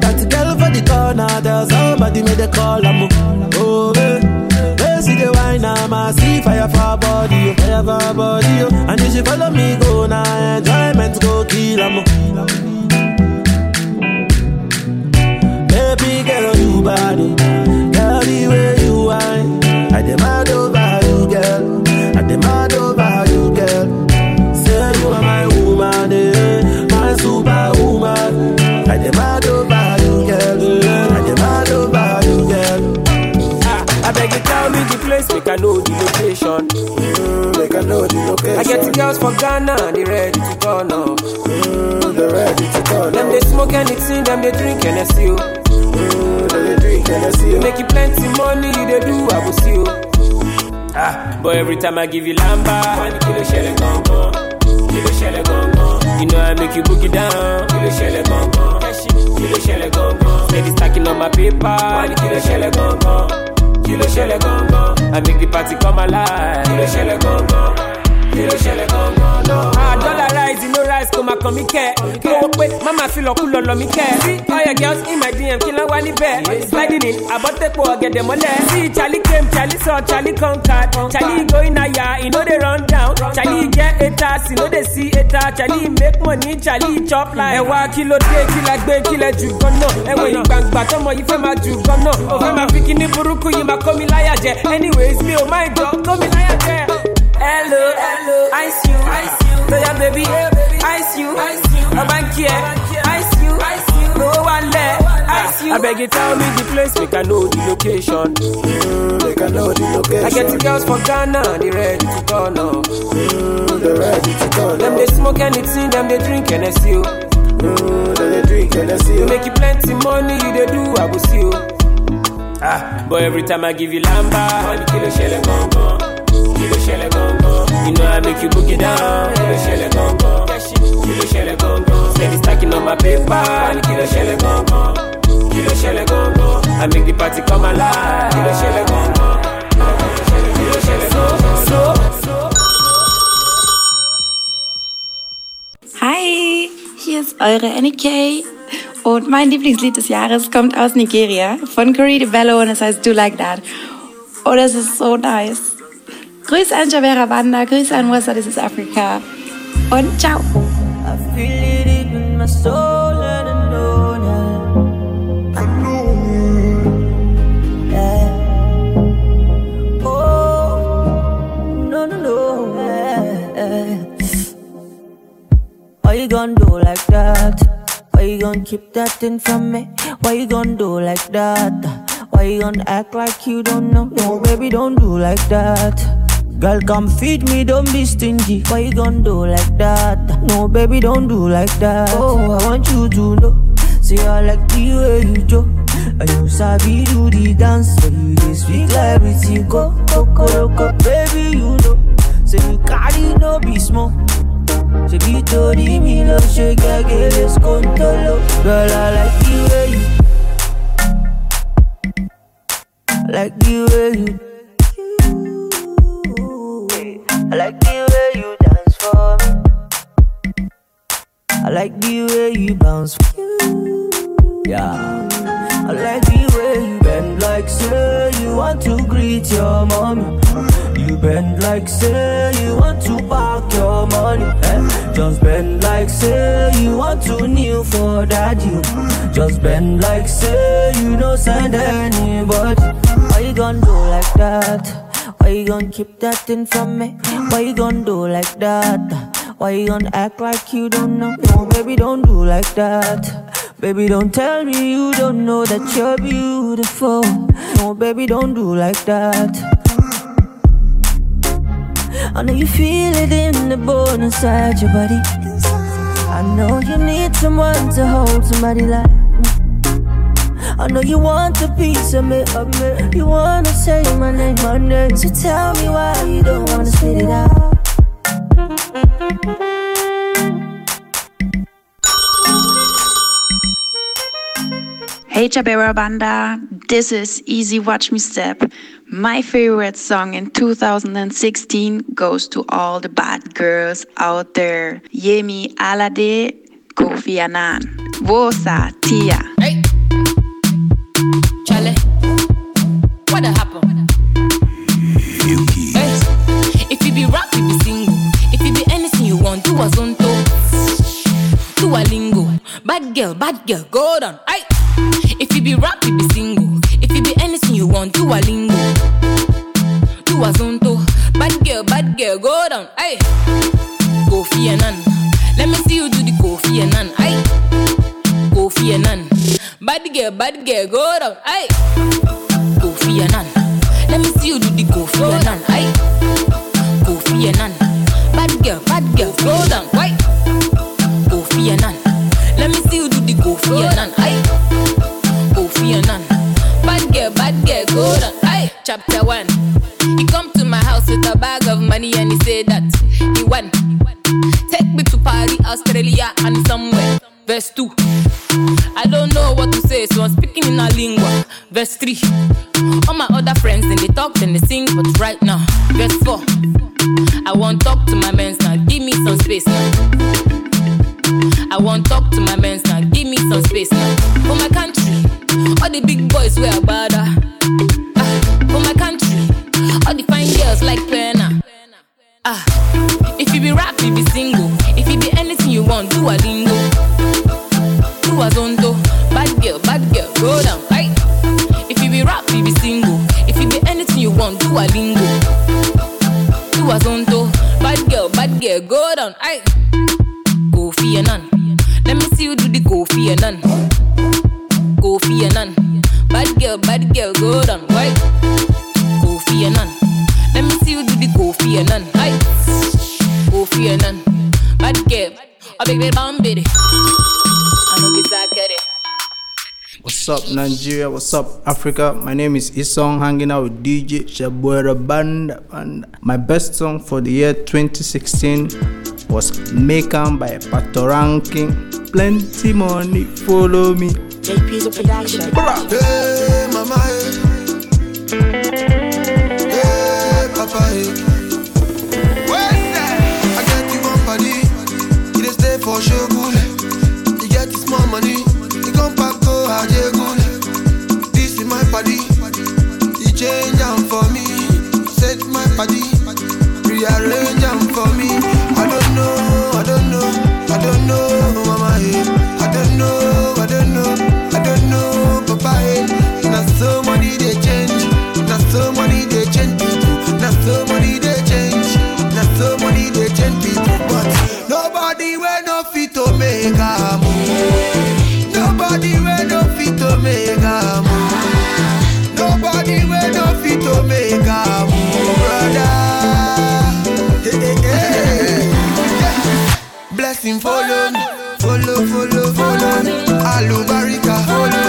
That girl for the corner. There's somebody made a call, I'm Oh, eh. They the wine, I'm a see fire for body, oh, fire for body, oh. And if she follow me, go now, enjoyment go kill. Baby girl, you bad, oh. girl, the way you whine. I demand over you, girl. I demand over you, girl. Say you are my woman, eh, my superwoman. I demand over you, girl. I demand over you, girl. I beg you tell me the place, make I know the location. Mm, make I know the location. I get the girls from Ghana, they ready to go now. Mm, they ready to go Them they smoke anything, them they drink Hennessy. oh. Mm, make you plenty money, you they do, I will see you. Ah, but every time I give you lamba, money kilo shell gong gong, kilo shell gong gong. You know I make you boogie down, kilo shell gong gong, kilo shell gong gong. Steady stacking on my paper, money kilo shell gong gong, kilo shell gong gong. I make the party come alive, kilo shell gong gong, kilo shell gong gong. No, eyes kò máa kàn mí kẹ́. Gbowó pé má máa fi lọ́kù lọ́lọ́ mi kẹ́? Sí all your girls in my dm kí ló wá níbẹ̀? Sliding in àbọ̀tẹ́pọ̀ ọ̀gẹ̀dẹ̀ mọ́lẹ̀. Sí charlie came charlie saw charlie conquered. Charlie going higher e no dey run down. Charlie get haters e no dey see haters charlie make money charlie chop like. ẹ wá kí ló dé kí la gbé kí lẹ jù gan náà ẹ wọ ìgbàgbà tọmọ yìí fẹ́ máa jù gan náà ò fẹ́ máa fi kíní burúkú yìí máa kó mi láyà jẹ. Anyways mi ò má ìjọ kó mi láyà jẹ. hello hello ice you ice you. Lóyá baby ice you ọba ń kí ẹ ice you lówó wà lẹ ice you. abeg you tell me the place make i know the location. Mm, make i know the location. i get the girls for ghana they ready to turn up. Mm, they ready to turn up. dem dey smoke anything dem dey drink Hennessy o. Mm, dem dey drink Hennessy o. make you plenty money you dey do abusi o. Ah, but every time I give you lamba, money kilo shele gongon, kilo shele gongon. You know I make you book it down, kilo shele Steady stacking on my paper, kilo shele gongon, kilo shele gongon. I make the party come alive, kilo shele gongon, kilo shele gongon. So, so. Hi, hier ist eure NK und mein Lieblingslied des Jahres kommt aus Nigeria von Corey DeBello und es heißt Do Like That. Und es ist so nice. Grüß an Javera Banda, Grüß an Wasa, This is Africa und ciao. Feel it deep in my soul and I know now. I know. Yeah. Oh, no, no, no. Yeah. Why you gonna do like that? Why you gonna keep that thing from me? Why you gonna do like that? Why you gonna act like you don't know? No, baby, don't do like that. Girl, come feed me, don't be stingy. Why you gonna do like that? No, baby, don't do like that. Oh, I want you to know. See, I like the way you do. And you sabi do the dance. So you just speak like everything. Go, go, go, go, baby, you know. Say you carry no be small. Say be told me no shake again, let's go Girl, I like the way you I like the way you I like the way you dance for me. I like the way you bounce. Yeah. I like the way you bend like say you want to greet your mommy. You bend like say you want to park your money. Eh? Just bend like say you want to kneel for daddy. Just bend like say you don't send anybody. Why you gonna do like that? Why you gonna keep that thing from me? Why you gonna do like that? Why you gonna act like you don't know? No, baby, don't do like that. Baby, don't tell me you don't know that you're beautiful. No, baby, don't do like that. I know you feel it in the bone inside your body. I know you need someone to hold somebody like. I know you want a piece of me, of me. You wanna say my name, my name. So tell me why you don't wanna spit it out. Hey Jabera Banda, this is Easy Watch Me Step. My favorite song in 2016 goes to all the bad girls out there. Yemi Alade, Kofi Annan, Wosa, Tia. llegó. Africa? My name is Isong, hanging out with DJ Shabuera Band. And my best song for the year 2016 was Make Am by Patoranking. Plenty money, follow me. JP's a production. Hey, mama, hey. Hey, papa, hey. Set. Rearrange am for me. I don't know. I don't know. I don't know, mama. I don't know. I don't know. I don't know, papa. Hey. Na so money they change. Na so money they change people. So money they change. Na so money they change. But nobody will no fit to make a move. Nobody will no fit to. Nobody will no fit to make Blessing follow me, follow, follow, follow me. Alubarika follow,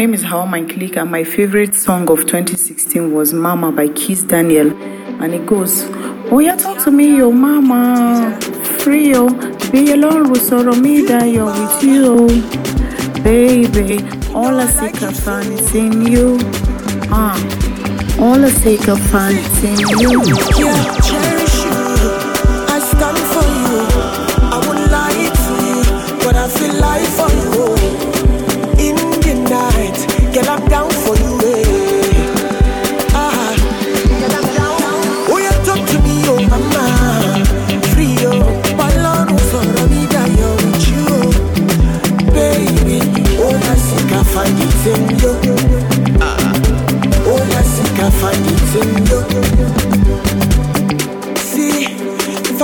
name is Hawa Click, and my favorite song of 2016 was Mama by Kiss Daniel. And it goes, Oh, yeah, talk to me, your mama. Free, oh, be alone with sorrow me, die with you. Baby, all I seek I find is in you. Ah, all I seek I find is in you. Yeah,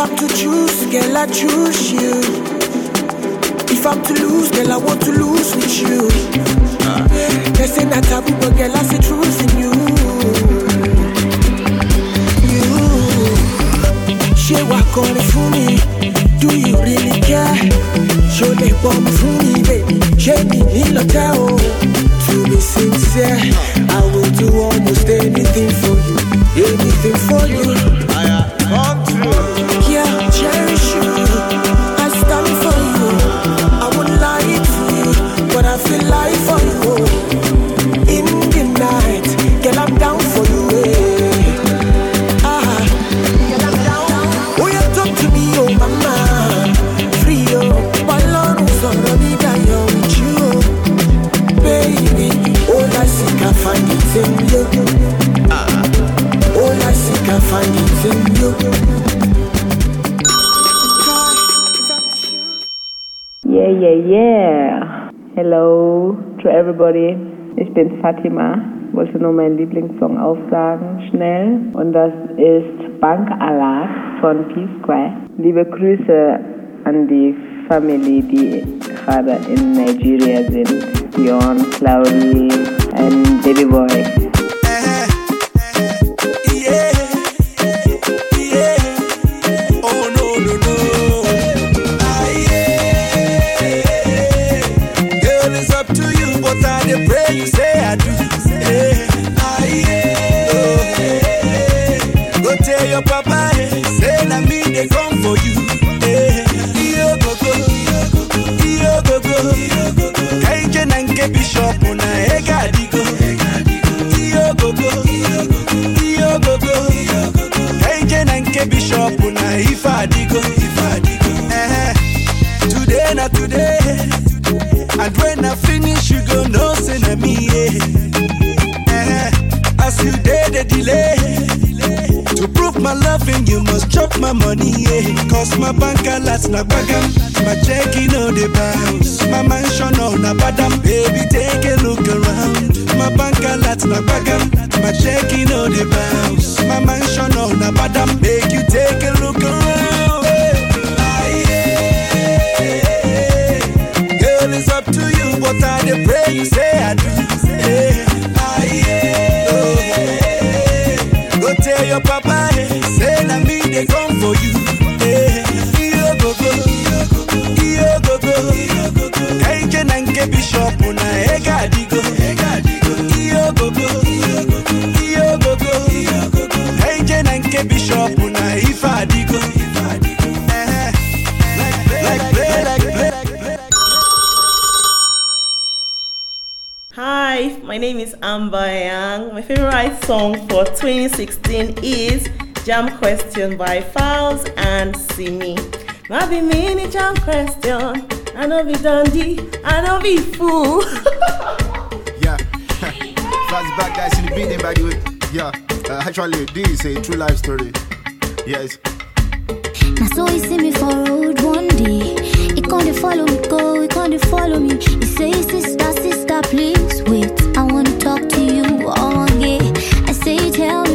I'm to choose, girl, I choose you. If I'm to lose, girl, I want to lose with you. They say not taboo, but girl, I see truth in you. You, ṣé wàá kọrin fún mi? Do you really care? Ṣo lè pọ̀ mi fún mi, baby? Ṣé mi nílò tẹ́ o? To be sincere. I will do almost anything for you, anything for you. Come true. Everybody. Ich bin Fatima. Wollte nur meinen Lieblingssong aufsagen, schnell. Und das ist Bank Alat von P-Square. Liebe Grüße an die Family, die gerade in Nigeria sind. Dion, Claudi und Baby Boy. Adigo. Iyo gogo, iyo gogo. Today na today. And when I finish, you go say na me. Yeah. You delay. My loving, you must chop my money, yeah. Cause my bank alerts na bagam. My checking on the bounce. My mansion on a badam. Baby, take a look around. My bank alerts na bagam. My checking on the bounce. My mansion on a badam. Make you take a look around. Girl, it's up to you, but I dey pray you say I do. Yeah. Ah, yeah. Oh. Go tell your papa, dey come for you. Na na. Hi, my name is Amber Young. My favorite song for 2016 is Jamb Question by Falz and Simi. My be mini jam question. I know be dandy. I know be fool. *laughs* Yeah. *laughs* Fast back guys in the building by the way. Yeah. Uh, actually, this is a true life story. Yes. Now so he see me for road one day. He can't follow me, go, he can't follow me. He say, sister, sister, please wait. I wanna talk to you all day. I say, tell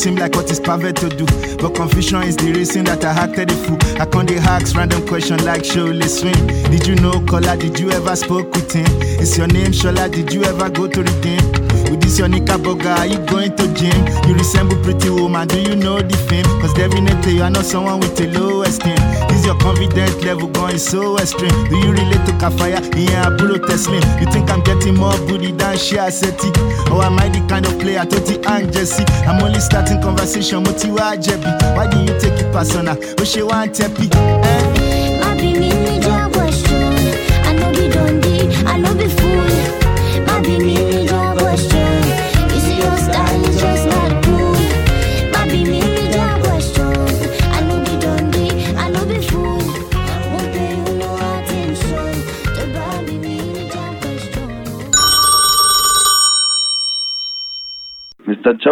seemed like what is perfect to do. But confusion is the reason that I acted a fool. I can't dey ask random question like Shirley swim. Did you know Kola? Did you ever spoke with him? Is your name Shola? Did you ever go to the game? With this your knickerbocker, are you going to gym? You resemble pretty woman, do you know the fame? Cause definitely you are not someone with a low esteem. This your confidence level going so extreme. Do you relate to Kafaya? Yeah, Apollo Teslim. You think I'm getting more booty than Shia Seti? Or am I the kind of player Toti and Jesse? I'm only starting conversation you, Jebi. Why do you take it personal? She want tepi.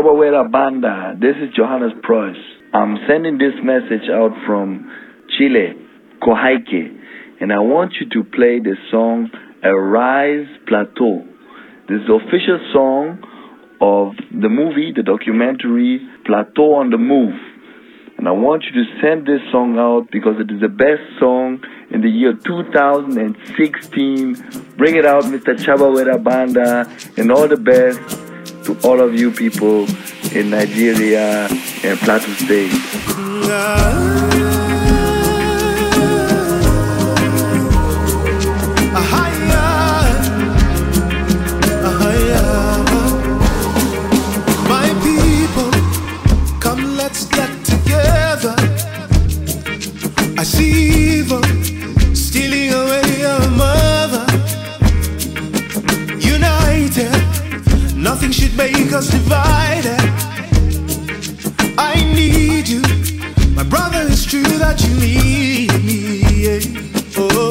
Chabawera Banda, this is Johannes Preuss. I'm sending this message out from Chile, Coyhaique, and I want you to play the song Arise Plateau. This is the official song of the movie, the documentary Plateau on the Move. And I want you to send this song out because it is the best song in the year 2016. Bring it out, Mr. Chabawera Banda, and all the best to all of you people in Nigeria and Plateau State. My people, come let's get together. I see evil stealing away nothing should make us divided. I need you, my brother. It's true that you need me. yeah. Oh,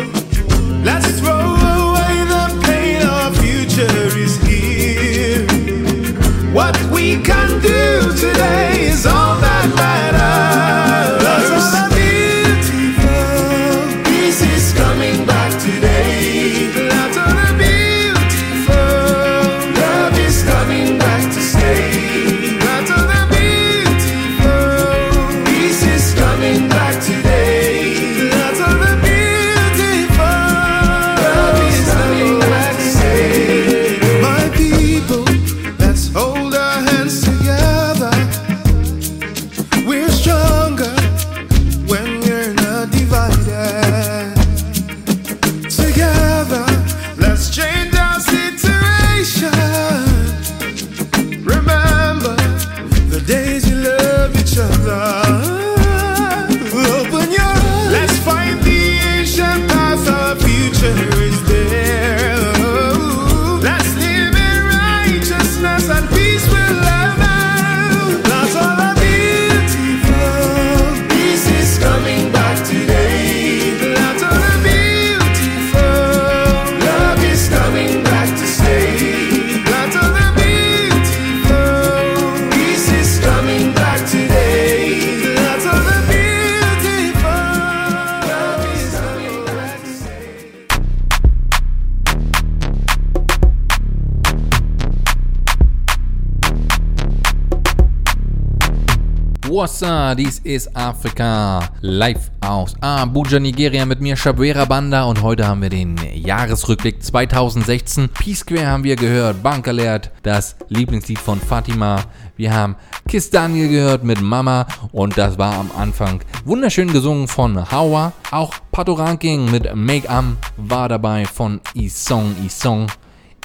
ist Afrika live aus Abuja, Nigeria mit mir, Shabwera Banda und heute haben wir den Jahresrückblick 2016. P-Square haben wir gehört, Bank Alert, das Lieblingslied von Fatima. Wir haben Kiss Daniel gehört mit Mama und das war am Anfang wunderschön gesungen von Hawa. Auch Pato Ranking mit Make Am war dabei von Isong Isong.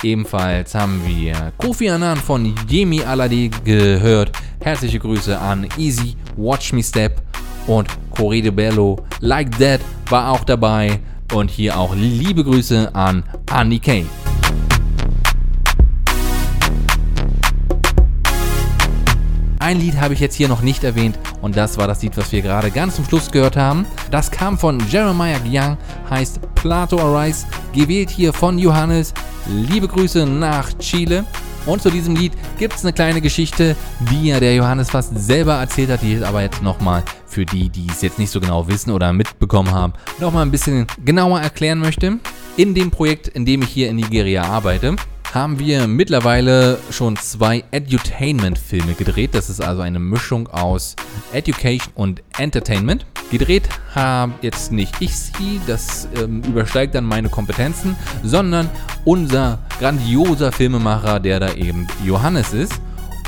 Ebenfalls haben wir Kofi Annan von Yemi Alade gehört. Herzliche Grüße an Easy, Watch Me Step und Corre de Bello. Like That war auch dabei. Und hier auch liebe Grüße an Andy Kay. Ein Lied habe ich jetzt hier noch nicht erwähnt und das war das Lied, was wir gerade ganz zum Schluss gehört haben. Das kam von Jeremiah Young, heißt Plato Arise, gewählt hier von Johannes. Liebe Grüße nach Chile. Und zu diesem Lied gibt es eine kleine Geschichte, die ja der Johannes fast selber erzählt hat, die ich aber jetzt nochmal für die, die es jetzt nicht so genau wissen oder mitbekommen haben, nochmal ein bisschen genauer erklären möchte. In dem Projekt, in dem ich hier in Nigeria arbeite, haben wir mittlerweile schon zwei Edutainment-Filme gedreht. Das ist also eine Mischung aus Education und Entertainment. Gedreht habe jetzt nicht ich sie, das ähm, übersteigt dann meine Kompetenzen, sondern unser grandioser Filmemacher, der da eben Johannes ist.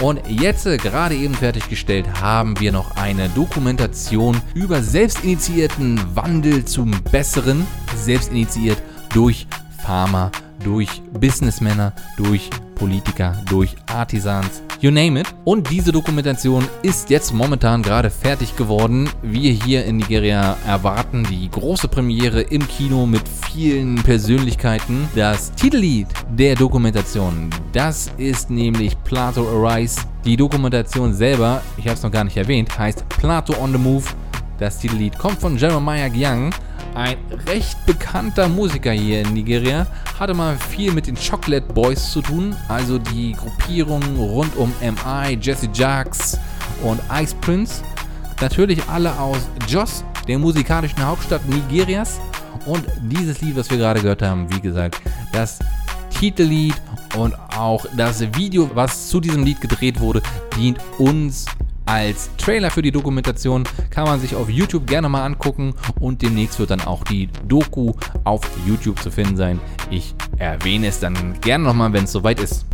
Und jetzt äh, gerade eben fertiggestellt haben wir noch eine Dokumentation über selbstinitiierten Wandel zum Besseren, selbstinitiiert durch Farmer, durch Businessmänner, durch Politiker, durch Artisans, you name it. Und diese Dokumentation ist jetzt momentan gerade fertig geworden. Wir hier in Nigeria erwarten die große Premiere im Kino mit vielen Persönlichkeiten. Das Titellied der Dokumentation, das ist nämlich Plato Arise. Die Dokumentation selber, ich habe es noch gar nicht erwähnt, heißt Plato on the Move. Das Titellied kommt von Jeremiah Gyang ein recht bekannter Musiker hier in Nigeria, hatte mal viel mit den Chocolate Boys zu tun, also die Gruppierung rund um MI, Jesse Jacks und Ice Prince. Natürlich alle aus Jos, der musikalischen Hauptstadt Nigerias. Und dieses Lied, was wir gerade gehört haben, wie gesagt, das Titellied und auch das Video, was zu diesem Lied gedreht wurde, dient uns als Trailer für die Dokumentation. Kann man sich auf YouTube gerne mal angucken und demnächst wird dann auch die Doku auf YouTube zu finden sein. Ich erwähne es dann gerne nochmal, wenn es soweit ist.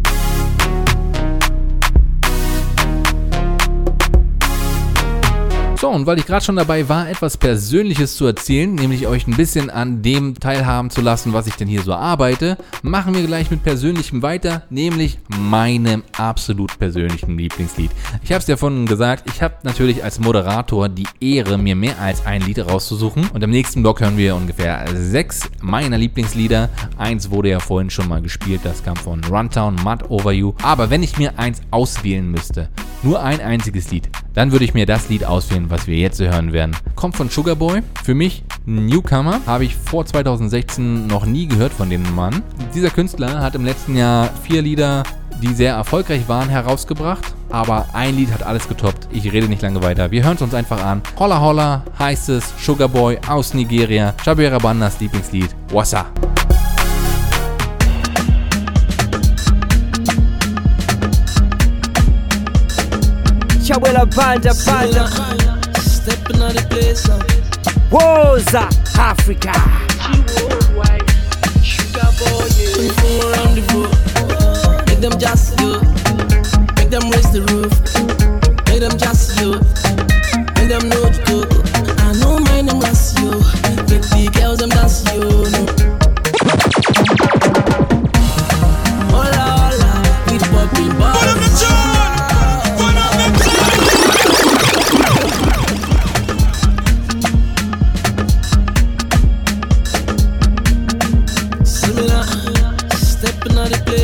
So, und weil ich gerade schon dabei war, etwas Persönliches zu erzählen, nämlich euch ein bisschen an dem teilhaben zu lassen, was ich denn hier so arbeite, machen wir gleich mit Persönlichem weiter, nämlich meinem absolut persönlichen Lieblingslied. Ich habe es ja vorhin gesagt, ich habe natürlich als Moderator die Ehre, mir mehr als ein Lied rauszusuchen. Und im nächsten Block hören wir ungefähr sechs meiner Lieblingslieder. Eins wurde ja vorhin schon mal gespielt, das kam von Runtown, Mud Over You. Aber wenn ich mir eins auswählen müsste, nur ein einziges Lied, dann würde ich mir das Lied auswählen, was wir jetzt hören werden. Kommt von Sugar Boy. Für mich ein Newcomer. Habe ich vor 2016 noch nie gehört von dem Mann. Dieser Künstler hat im letzten Jahr vier Lieder, die sehr erfolgreich waren, herausgebracht. Aber ein Lied hat alles getoppt. Ich rede nicht lange weiter. Wir hören es uns einfach an. Holla Holla heißt es. Sugar Boy aus Nigeria. Shabira Bandas Lieblingslied. Wassa. When you fool around the boat, make them just. Make them raise the roof. Make them just. Make them know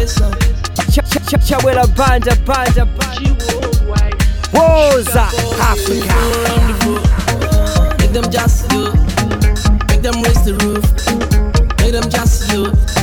uh. Chawela banda banda banda Woza Africa Make them just you. Make them raise the roof. Make them just you.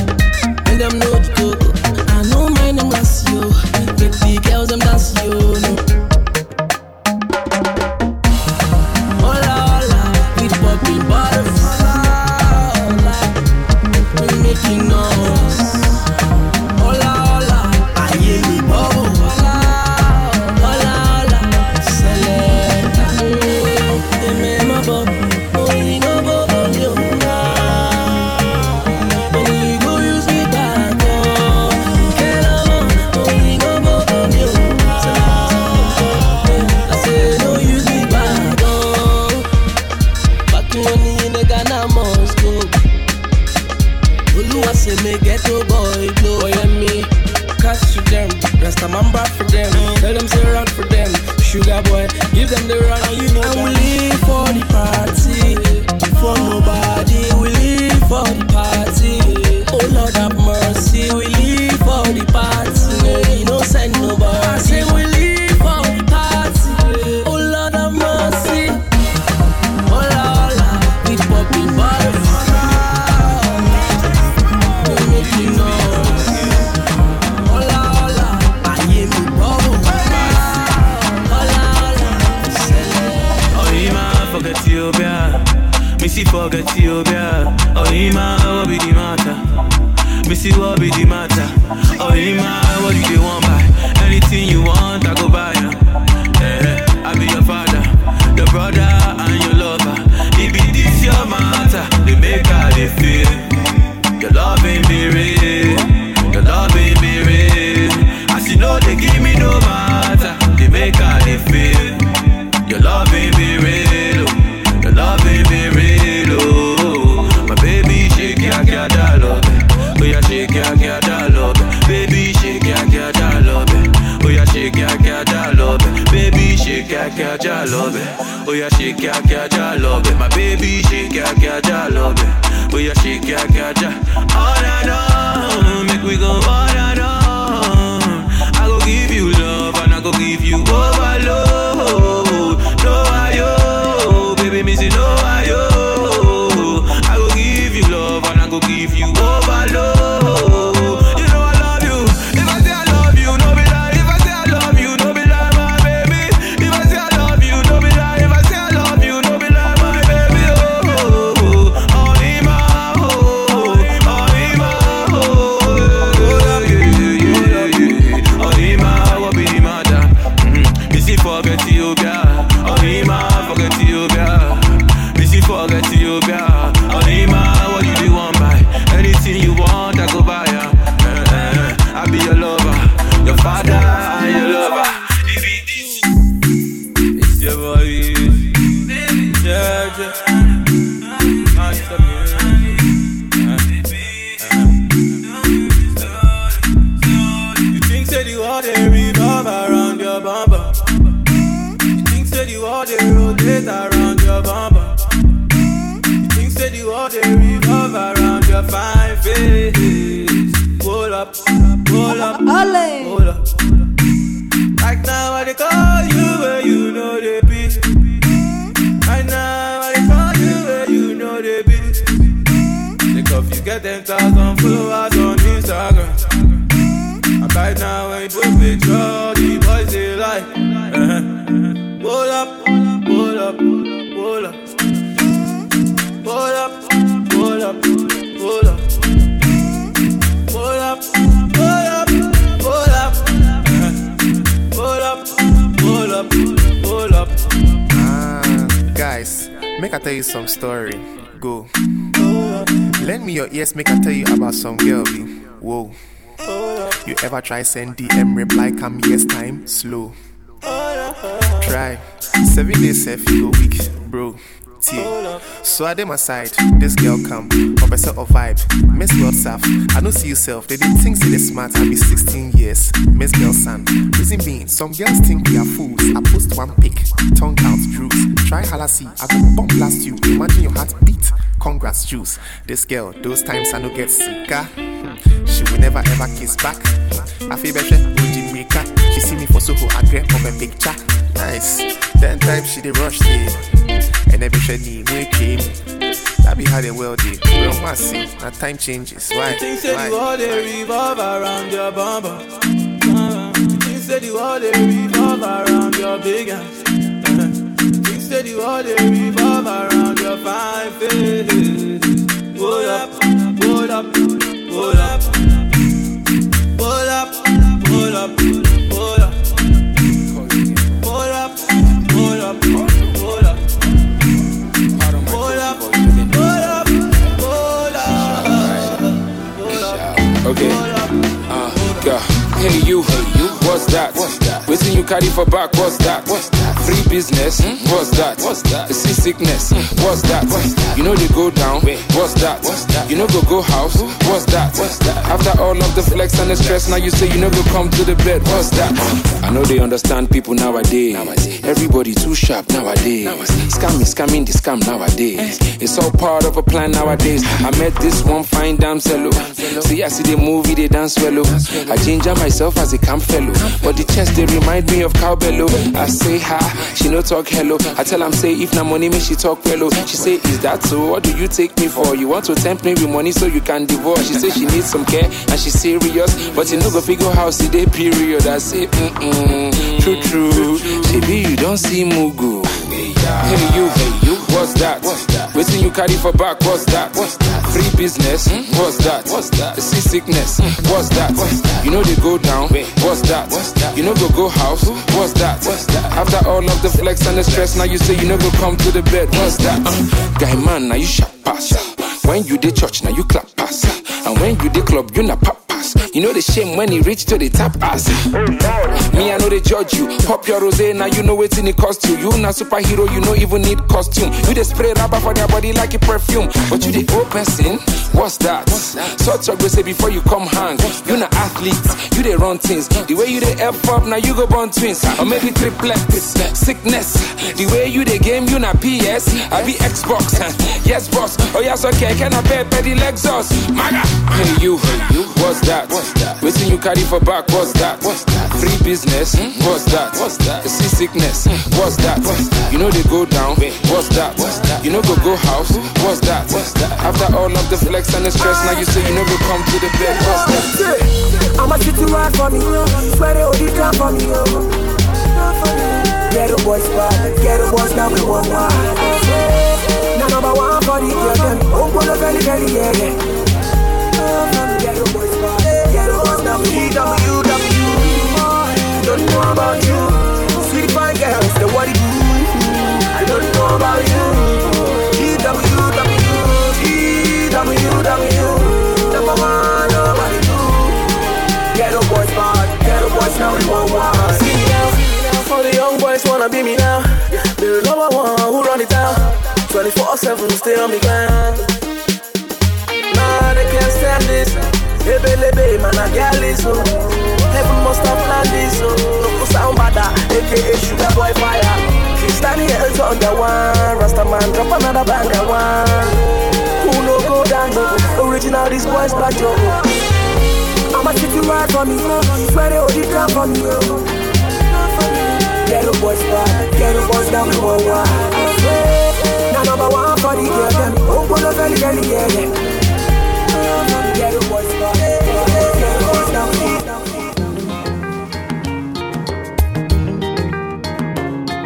Boy, give them the run. And you know Ethiopia. Missy. Oh, Ima, what be the matter? Miss see what be the matter. Oh, Ima, try send DM reply come yes time slow. Try seven days if you go week, bro. Tie. So I dem aside, this girl come, professor of vibe, Miss. I don't see yourself, they didn't think see the smart, I be 16 years, Miss Girl son. Reason being, some girls think we are fools. I post one pic, tongue out, droops. Try halassi, I go bomb blast you. Imagine your heart beat. Congrats, juice. This girl, those times I no get sicker. She will never ever kiss back. I feel better, Uji Mika. She see me for Soho, I grab up a picture. Nice. Ten times she did rush it. And every shady we came. That be how the world did. Real massive. Now time changes. Why? Think say Why? the world they revolve around your bumper? You think say the world they revolve around your big ass? You think say the world they revolve around your fine face? Hold up, hold up, hold up, hold up, hold up, hold up. Hold up, hold up, hold Okay. Uh, go. Hey you, hey you. What's that? That? Waiting you carry for back. What's that? What's that? Free business. Hmm? What's that? What's that? See sickness. Hmm? What's that? What's that? You know they go down. What's that? What's that? You know go go house. What's that? What's that? After all of the flex and the stress, now you say you know go come to the bed. What's that? I know they understand people nowadays. Everybody too sharp nowadays. Scamming, scamming the scam nowadays. Eh. It's all part of a plan nowadays. I met this one fine damsel. See, I see the movie, they dance well. I ginger myself as a camp fellow. But the chest, they remind me of cowbell. oh. I say hi, she no talk hello. I tell am say if na money, me she talk well. oh. She say, is that so? What do you take me for? You want to tempt me with money so you can divorce? She say she needs some care and she serious. But you no go figure how see day period. I say, mm mm, true true. She be you don't see Mugu. Hey you, hey you, what's that? What's that? Waiting you carry for back, what's that? Free business, what's that? See sickness, what's that? You know they go down, what's that? You know go go house, what's that? After all of the flex and the stress, now you say you never come to the bed, what's that? Uh. Guy man, now you sharp pass. When you dey church, now you clap pass. And when you dey club, you na pop You know the shame when he reach to the top ass. Me, I know they judge you. Pop your rose, now you know what's in it cost you. You na superhero, you no even need costume. You dey spray rubber for their body like a perfume. But you the old person, what's that? So talk we say before you come hang. You na athlete, you dey run things. The way you dey F up, now you go born twins. Or maybe triplets, sickness. The way you dey game, you na PS. I be Xbox. Yes, boss. Oh, yes, okay. Can I pay petty Lexus? Maga. Hey, you, hey, you. What's that? What's that? Waiting you carry for back, what's that? What's that? Free business, what's that? What's that? See sickness, what's that? You know they go down, what's that? You know go go house, what's that? After all of the flex and the stress, now you say you never come to the bed, what's that? I'm a city right for me, swear they hold it down for me. Get the boys back, get the boys now we one one. Now number one for the girl them, oh boy, very very yeah yeah. Get the boys now we WW. Don't know about you, sweet fine girls. I don't know about you, nobody boys boys now we one. See now, all the young boys wanna be me now. They're one who run it down. 24 7 stay on me grind. Nah, they can't stand this. Lebe, lebe, man, I got this. So. Heaven must have planned this. So. Local sound bada, ah, aka Sugar Boy Fire. Standing here on the one. Rasta drop another banger one. Who no go down, no. Original, these boys back, yo. I'm a city right for me, swear they hold it down for me. Get the boys back, get the boys down one one. Now number one for the girl them, oh boy, very very yeah yeah.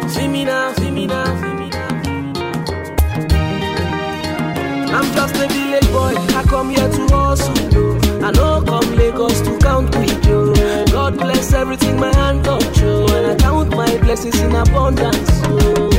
See me now, see me now. I'm just a village boy, I come here to hustle. I know come Lagos to count with you. God bless everything my hand yo. and I count my blessings in abundance.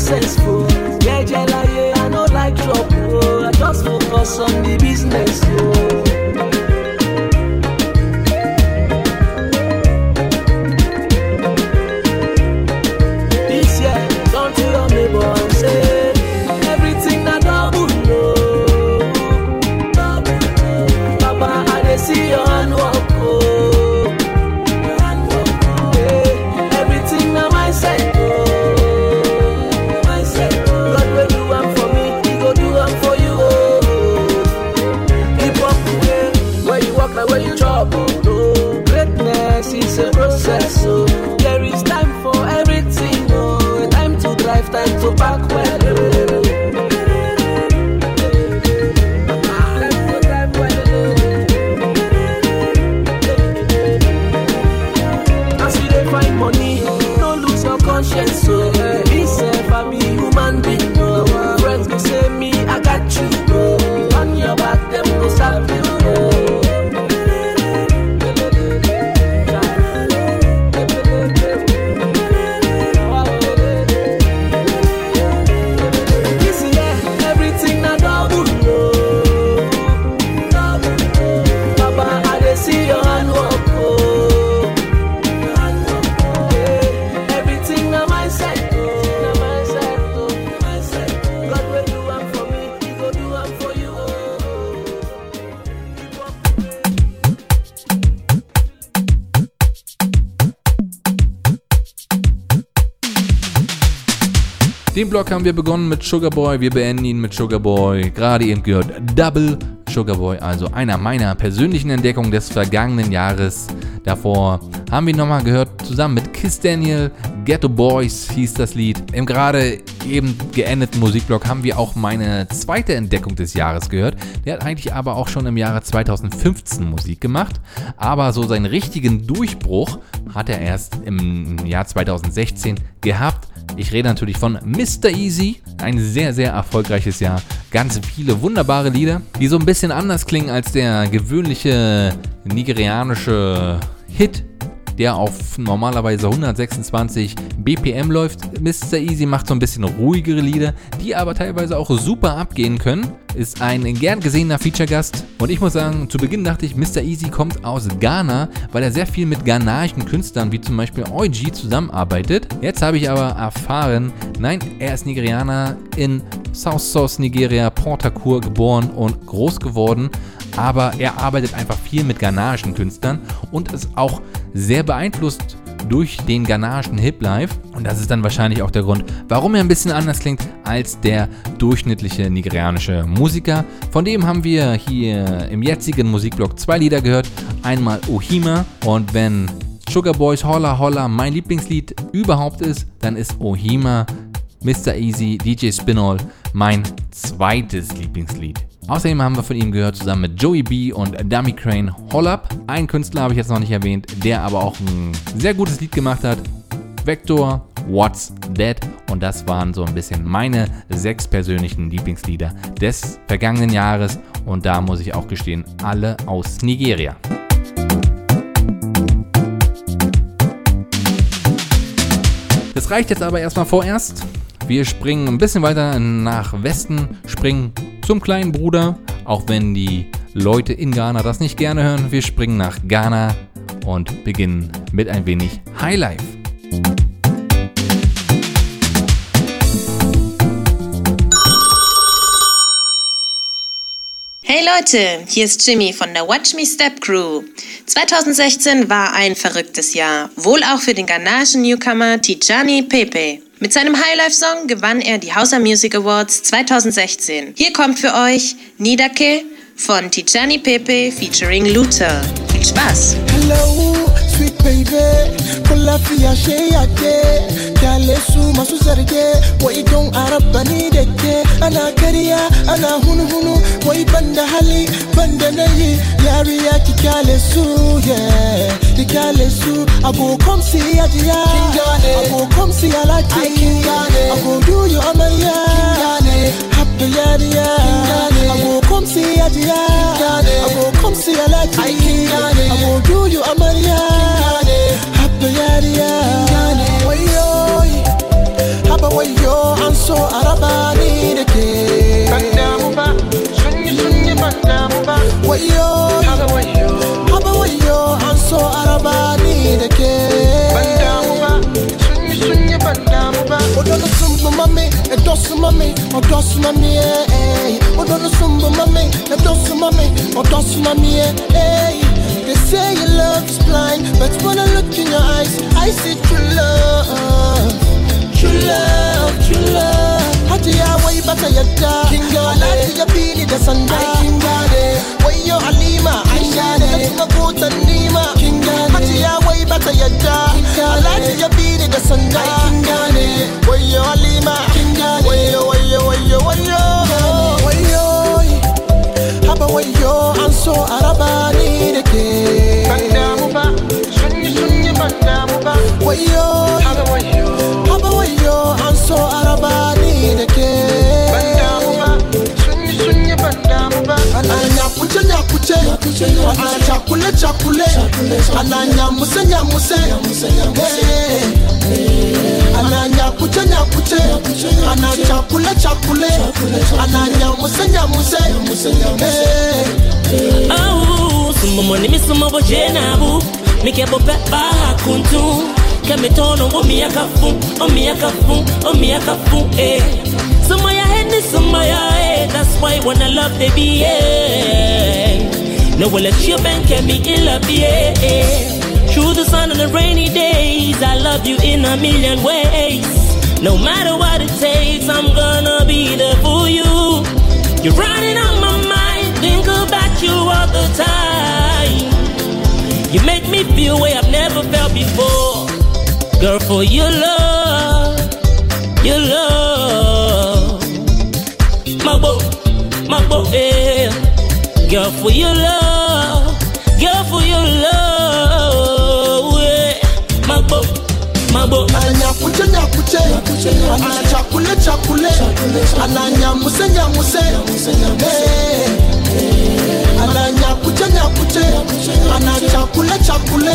Successful. Yeah, yeah, yeah, I no like trouble. I just focus on the business. Oh. Block haben wir begonnen mit Sugar Boy, wir beenden ihn mit Sugar Boy. Gerade eben gehört Double Sugar Boy, also einer meiner persönlichen Entdeckungen des vergangenen Jahres. Davor haben wir nochmal gehört, zusammen mit Kiss Daniel, Ghetto Boys hieß das Lied. Im gerade eben geendeten Musikblog haben wir auch meine zweite Entdeckung des Jahres gehört. Der hat eigentlich aber auch schon im Jahre 2015 Musik gemacht. Aber so seinen richtigen Durchbruch hat er erst im Jahr 2016 gehabt. Ich rede natürlich von Mr. Easy. Ein sehr, sehr erfolgreiches Jahr. Ganz viele wunderbare Lieder, die so ein bisschen anders klingen als der gewöhnliche nigerianische Hit, der auf normalerweise 126 BPM läuft. Mr. Easy macht so ein bisschen ruhigere Lieder, die aber teilweise auch super abgehen können. Ist ein gern gesehener Feature-Gast. Und ich muss sagen, zu Beginn dachte ich, Mr. Easy kommt aus Ghana, weil er sehr viel mit ghanaischen Künstlern wie zum Beispiel OG zusammenarbeitet. Jetzt habe ich aber erfahren, nein, er ist Nigerianer in South Source Nigeria, Port Harcourt geboren und groß geworden aber er arbeitet einfach viel mit ghanaischen Künstlern und ist auch sehr beeinflusst durch den ghanaischen Hip-Life. Und das ist dann wahrscheinlich auch der Grund, warum er ein bisschen anders klingt als der durchschnittliche nigerianische Musiker. Von dem haben wir hier im jetzigen Musikblog zwei Lieder gehört. Einmal Ohima und wenn Sugar Boys Holla Holla mein Lieblingslied überhaupt ist, dann ist Ohima, Mr. Easy, DJ Spinall mein zweites Lieblingslied. Außerdem haben wir von ihm gehört, zusammen mit Joey B und Dummy Crane Hall Up. Einen Künstler habe ich jetzt noch nicht erwähnt, der aber auch ein sehr gutes Lied gemacht hat. Vector, What's That? Und das waren so ein bisschen meine sechs persönlichen Lieblingslieder des vergangenen Jahres. Und da muss ich auch gestehen, alle aus Nigeria. Das reicht jetzt aber erstmal vorerst. Wir springen ein bisschen weiter nach Westen, springen zum kleinen Bruder, auch wenn die Leute in Ghana das nicht gerne hören. Wir springen nach Ghana und beginnen mit ein wenig Highlife. Hey Leute, hier ist Jimmy von der Watch Me Step Crew. 2016 war ein verrücktes Jahr, wohl auch für den ghanaischen Newcomer Tijani Pepe. Mit seinem Highlife-Song gewann er die Hausa Music Awards 2016. Hier kommt für euch Nidake von Tijani Pepe featuring Luther. Viel Spaß! Hello, baby. Kula fiya sheyate. Kale su masu zarge. Wai don araba ni da ke. Ana kariya, ana hunu hunu. Wai banda hali, banda nayi. Yariya ki kale su, yeah. Ki kale su. I go come see ajiya. I go come see alati. I go do you amaya. Happy yariya. I go come see ajiya. I go come see alati. I go do you amaya. Yariya. Wayo, haba wayo, an so araba ni da ke. Banda mu ba, sunyi sunyi banda mu ba. Wayo, haba wayo, haba wayo, an so araba ni da ke. Banda mu ba, sunyi sunyi banda mu ba. Odono sumbu mami, edosu mami, odosu mami, eh, eh. Odono sumbu mami, edosu mami, odosu mami, eh, eh. They say your love is blind, but when I look in your eyes, I see true love. True love, true love. Hati ya wai bata yadda Alati ya bini da sanda Wai yo Halima? Aisha da tuna kutan nima. Hati ya wai bata yadda Alati ya bini da sanda Wai yo Halima? Wai yo, wai yo, wai yo, wai yo Wai yo Haba wai yo An so araba wayo haba ni da ke ana nyakuce nyakuce ana au sumbomoni misumbo bojenabu mikepo pepa kuntu. Ke mi tono wo mi akafu O mi akafu, o mi akafu eh. Sumo ya head ni sumo ya eh. That's why when I love be eh. No will let you bank me in love yeah eh. Through the sun and the rainy days I love you in a million ways. No matter what it takes I'm gonna be there for you. You're running on my mind Think about you all the time. You make me feel way I've never felt before Girl, for your love, your love. Magbo, Magbo, eh. Girl, for your love, girl, for your love, eh. Magbo, Magbo. Anyakuche nyakuche Ana chakule chakule Ana nyamuse nyamuse Eh. Nyakuche nyakuche Ana chakule chakule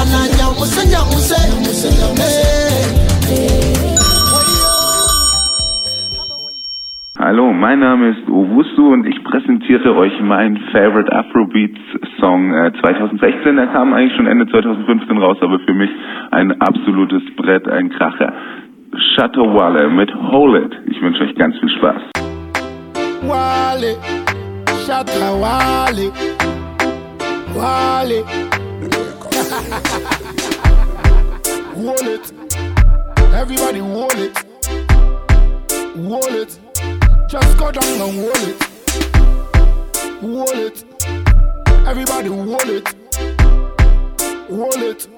Ana nyamuse nyamuse. Hallo, mein Name ist Owusu und ich präsentiere euch meinen Favorite Afrobeats Song äh, 2016. Der kam eigentlich schon Ende 2015 raus, aber für mich ein absolutes Brett, ein Kracher. Shatawale mit Hole It. Ich wünsche euch ganz viel Spaß. Wale, Shatta Wale, Wale. *laughs* It, everybody wall it, wall it. Just go down and wall it, wall it. Everybody wall it, wall it.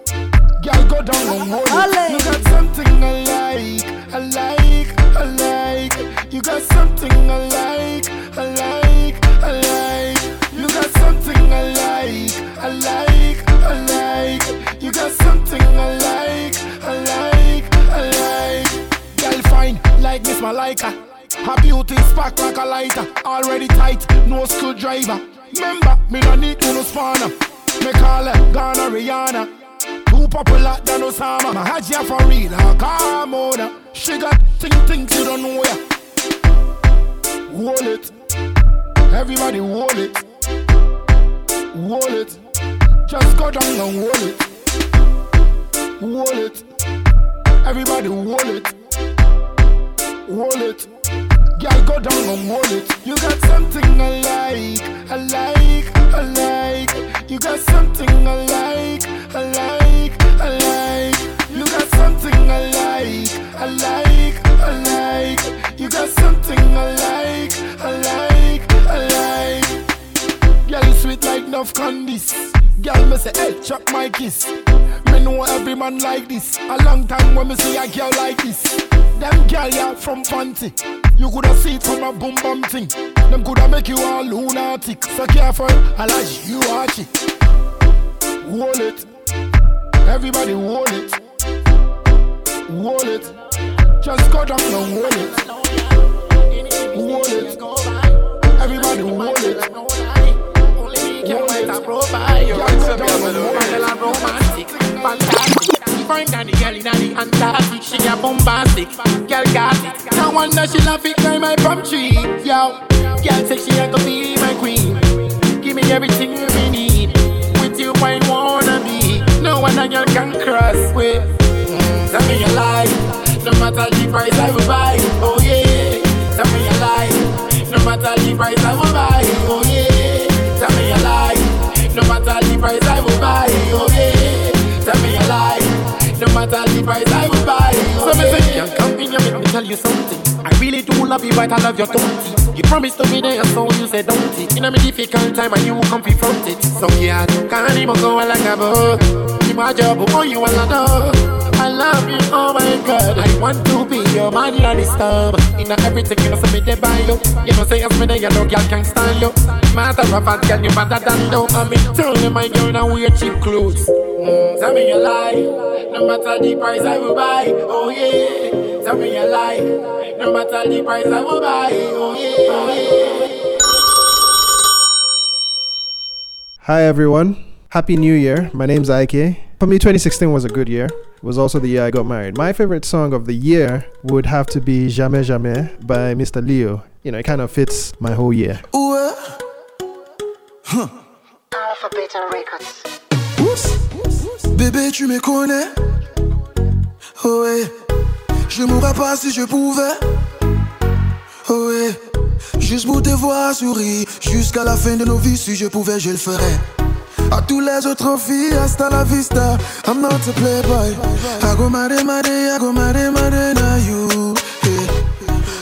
Girl, go down and wall it. You got something I like, I like, I like. You got something I like, I like, I like. I like, I like. You got something I like, I like, I like. Girl, fine, like Miss Malika. Uh. Her beauty spark like a lighter. Already tight, no screwdriver. Remember, me no need to no spanner. Me call her Ghana Rihanna. Too popular than Osama. My Hajia for real, her calm on uh. She got thing things you don't know ya. Wall it, everybody wall it, wall it. Just go down and wall it, wall it. Everybody wall it, wall it. Girl, go down and wall it. You got something I like, I like, I like. You got something I like, I like, I like. You got something I like, I like, I like. You got something I like, I like, I like. Girl, you sweet like enough candies. Girl, me say, hey, chop my kiss. Me know every man like this. A long time when me see a girl like this. Them girl ya from Panty. You coulda see it from a boom bum thing. Them coulda make you all lunatic. So careful, I like you watch it. Wall it. Everybody wall it. Wall it. Just go down and wall it. Wall it. Everybody wall it. Can't wait to provide you with some girl romantic, fantastic. Find Danny girl in the Antarctic, she a bombastic, girl got it. No wonder she love it, climb my palm tree. Yo, girl say she a go be my queen. Give me everything we need. With you, I wanna be. No one girl can cross with. Mm, tell me you like, no matter the price I will buy. Oh yeah, tell me you like, no matter the price I will buy. Oh yeah, no matter the price I will buy. Oh yeah, tell me a lie. no matter the price I will buy. Oh, so me say, come make me tell you something. I really do love you, but I love your tongue. You promised to be there, so you said don't it. In a difficult time, and you come front it. So yeah, can't even go like a. You my job, oh you wanna know. I love you, oh my god. I want to be your man, you understand. In everything, you know, so me they you. You know, say, as me there, you know, girl can't stand you. Matter of fact, girl, you better than no. I mean, tell you, my girl, now wear cheap clothes. Mm, tell me you lie. No matter the price, I will buy. Oh yeah. Tell me you lie. No matter the price, I will buy. Oh yeah. Oh, yeah. Hi everyone. Happy New Year. My name's Ike. For me, 2016 was a good year. It was also the year I got married. My favorite song of the year would have to be Jamais Jamais by Mr. Leo. You know, it kind of fits my whole year. Ouais. Huh. Alphabet Records. Bébé, tu me connais. Oh ouais. Je mourrais pas si je pouvais. Oh ouais. Juste pour te voir sourire. Jusqu'à la fin de nos vies, si je pouvais, je le ferais. À tous les autres filles, hasta la vista. I'm not a playboy. I mare mare, I go mare mare na you. Hey.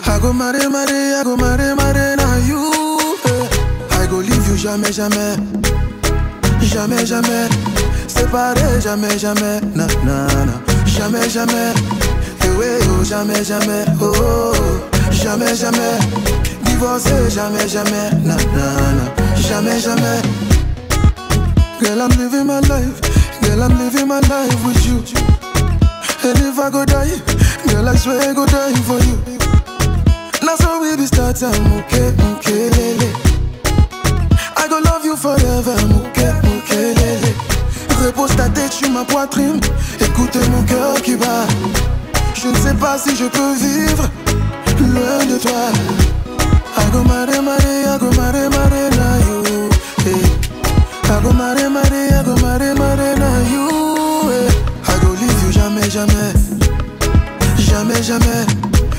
I go mare mare, I go mare mare na you. I go leave you jamais, jamais. Jamais, jamais. Séparé, jamais, jamais. Na, na, na. jamais, jamais. Oh, jamais, jamais. Oh, jamais, jamais. Divorcer, jamais, jamais. Nah, nah, nah. Jamais, jamais. Girl, I'm living my life. Girl, I'm living my life with you. And if I go die, girl, I swear I go die for you. Now so we be start time, okay, okay, lele. I go love you forever, okay, okay, lele. Repose ta tête sur ma poitrine, écoute mon cœur qui bat. Je ne sais pas si je peux vivre loin de toi. Go mare mare, I go mare na you. I go mare mare, I go mare na you. Hey. I go leave jamais jamais, jamais jamais.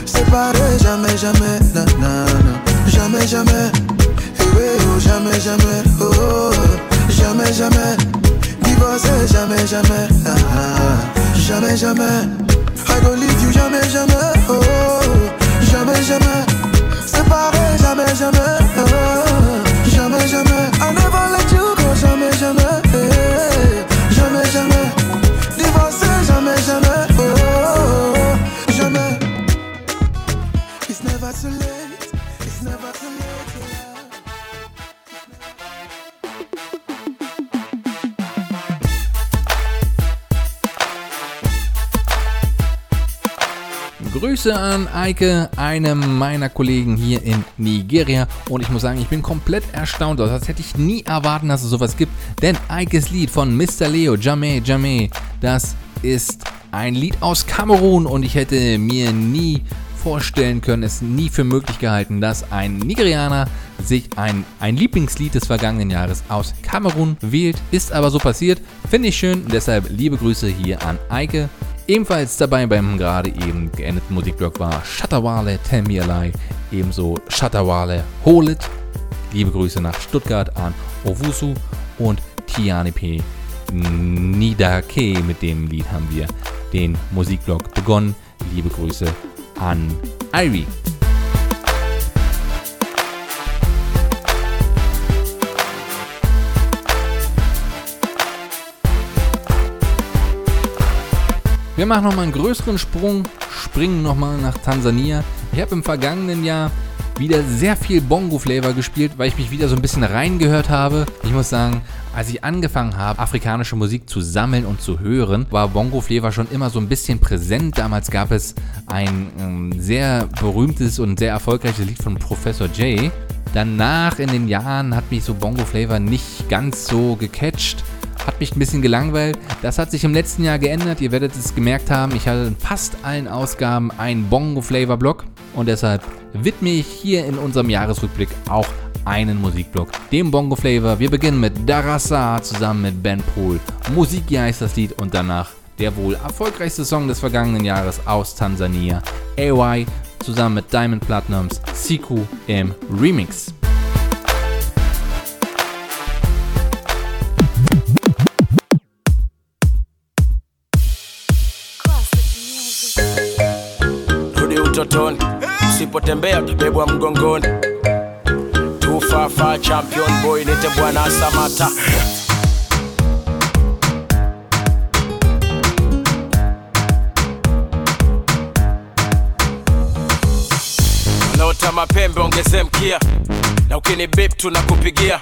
Séparé jamais jamais, na na na. Jamais jamais. Eh ouais, oh jamais jamais, oh, oh, jamais jamais. Divorcé jamais jamais, ah, ah. jamais jamais. I go leave you jamais jamais, oh, jamais jamais. Séparé jamais jamais, oh. jamais jamais. I never Grüße an Eike, einem meiner Kollegen hier in Nigeria. Und ich muss sagen, ich bin komplett erstaunt. Das hätte ich nie erwarten, dass es sowas gibt. Denn Eikes Lied von Mr. Leo, Jamé, Jamé, das ist ein Lied aus Kamerun. Und ich hätte mir nie vorstellen können, es nie für möglich gehalten, dass ein Nigerianer sich ein, ein Lieblingslied des vergangenen Jahres aus Kamerun wählt. Ist aber so passiert. Finde ich schön. Deshalb liebe Grüße hier an Eike. Ebenfalls dabei beim gerade eben geendeten Musikblock war Shatawale Tell Me a Lie, ebenso Shatawale Hol It. Liebe Grüße nach Stuttgart an Owusu und Tiani P. Nidake. Mit dem Lied haben wir den Musikblock begonnen. Liebe Grüße an Ivy. Wir machen nochmal einen größeren Sprung, springen nochmal nach Tansania. Ich habe im vergangenen Jahr wieder sehr viel Bongo-Flavor gespielt, weil ich mich wieder so ein bisschen reingehört habe. Ich muss sagen, als ich angefangen habe, afrikanische Musik zu sammeln und zu hören, war Bongo-Flavor schon immer so ein bisschen präsent. Damals gab es ein ähm, sehr berühmtes und sehr erfolgreiches Lied von Professor J. Danach in den Jahren hat mich so Bongo-Flavor nicht ganz so gecatcht hat mich ein bisschen gelangweilt. Das hat sich im letzten Jahr geändert. Ihr werdet es gemerkt haben, ich hatte in fast allen Ausgaben einen Bongo-Flavor-Block und deshalb widme ich hier in unserem Jahresrückblick auch einen Musikblock, dem Bongo Flavor. Wir beginnen mit Darasa zusammen mit Ben Pool. Musiki heißt das Lied und danach der wohl erfolgreichste Song des vergangenen Jahres aus Tansania, AY zusammen mit Diamond Platinums Siku im Remix. Utotoni, usipotembea utabebwa mgongoni. Tufafa champion boy, nite bwana Samata. Unaota mapembe ongeze mkia, na ukini bip tunakupigia.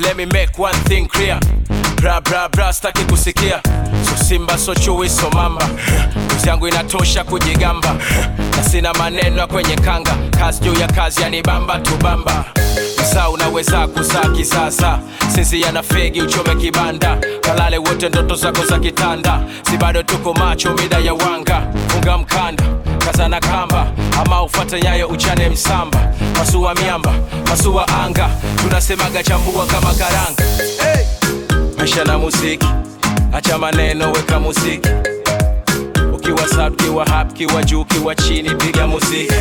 Let me make one thing clear bra bra bra staki kusikia. So simba so chui so mamba. Kazi yangu inatosha kujigamba. Na sina maneno ya kwenye kanga. Kazi juu ya kazi yanibamba tubamba msaa unaweza kuzaa kisasa sisi yana fegi uchome kibanda. Kalale wote ndoto zako za kitanda. Si bado tuko macho mida ya wanga. Funga mkanda kazana kamba. Ama ufate nyayo uchane msamba. Masuwa miamba masuwa anga. Tunasemaga chambua kama karanga. Hey! Maisha na muziki. Acha maneno weka muziki. Ukiwa sub kiwa hap kiwa juu kiwa chini piga muziki.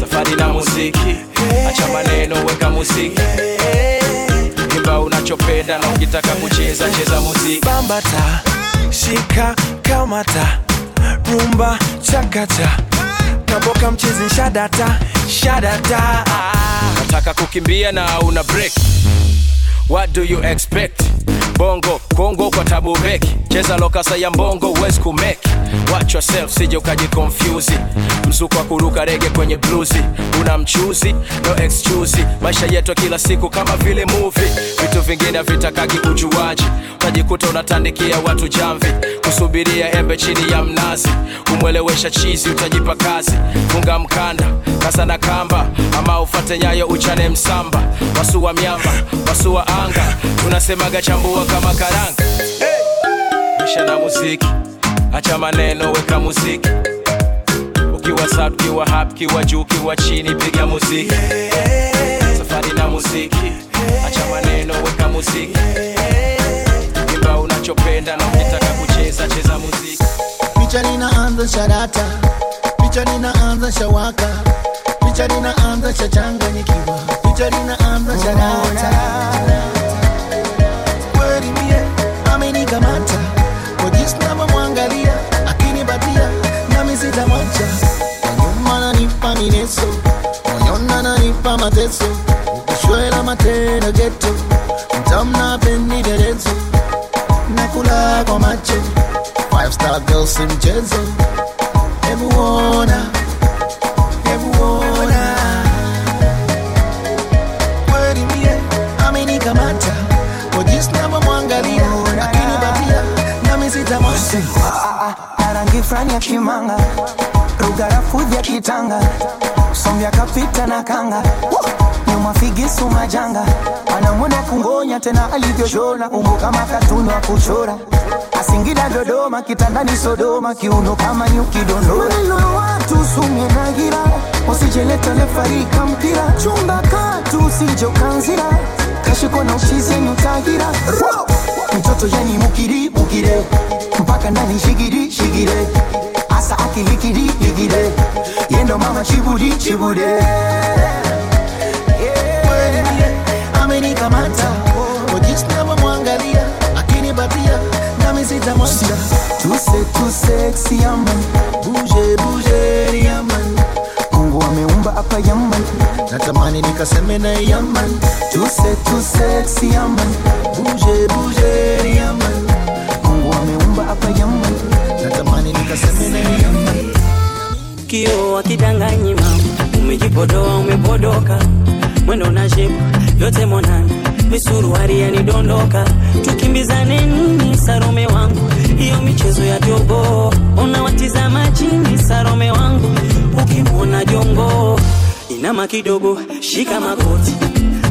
Safari na muziki. Acha maneno weka muziki. Imba unachopenda na ukitaka kucheza cheza muziki. Bambata shika kamata. Rumba chakacha, kaboka mchezi shadata shadata. Nataka kukimbia na una break what do you expect bongo kongo kwa tabu beki. Cheza lokasa ya mbongo uwezi kumeki. Watch yourself sije ukajikonfyuzi mzuko wa kuruka rege kwenye bluzi. Una mchuzi no excuse. Maisha yetu kila siku kama vile movie. Vitu vingine havitakagi ujuaji utajikuta unatandikia watu jamvi. Kusubiria embe chini ya mnazi. Kumwelewesha chizi utajipa kazi. Funga mkanda kasa na kamba. Ama ufate nyayo uchane msamba. Wasua miamba wasua anga. Tunasemaga chambua kama karanga maisha na muziki. Acha maneno weka muziki. Ukiwa sad ukiwa hap ukiwa juu ukiwa chini piga muziki. Safari na muziki. Acha maneno weka muziki. Imba unachopenda na ukitaka kucheza cheza muziki. Picha linaanza sharata. Picha linaanza shawaka. Picha linaanza shachanganyikiwa picha linaanza sharata amenikamata kwa jinsi navyomwangalia akinipatia nami sitamwacha. Nyuma nanipa mineso moyona nanipa mateso. Ukishwela matendo geto mtamna pendiderezo nakula kwa macho five star girls si mchezo. Hebu ona hebu ona. Kweli mie amenikamata sitamwacha na rangi fulani ya kimanga. Rugarafudhi ya kitanga. Sombya kapita na kanga. Nyuma figisu majanga. Anamwona kungonya tena alivyoshona. Umbo kama katuni wa kuchora. Asingida dodoma kitandani sodoma. Kiuno kama nyuki dondora. Watu sumye na gira usijeleta lefarika mpira chumba katu usijokanzira kashiko na mtoto yani mukiri mpaka ndani shigiri shigire. Asa akilikiri ligire yendo mama chibudi chibude. Amenikamata wajisnama mwangalia akinipatia nami sitamwacha tuse tuse yaman buje buje yaman mungu ameumba hapa yaman natamani nikaseme tuse kio akidanganyi mama umejipodoa umepodoka. Mwendo na shepu yote monana. Misuruari yanidondoka. Tukimbizane nini sarome wangu? Hiyo michezo ya jogo unawatizama chini sarome wangu. Ukimwona jongo inama kidogo shika magoti.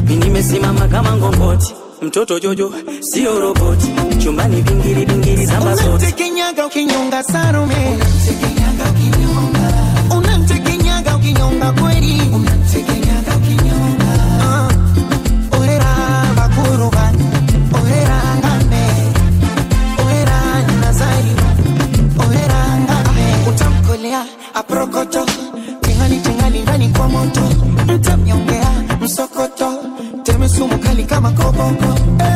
Mi nimesimama kama ngongoti mtoto jojo sio roboti. Chumbani bingiri bingiri za zote. Unamtekenyaga ukinyonga sarume. Unamtekenyaga ukinyonga. Kweli. Orera bakuruba. Orera ngame. Orera nazari orera ngame. Utamkolea aprokoto. Tingali tingali ndani kwa moto. Mtamnyongea msokoto temesumu kali kama koboko. Eh,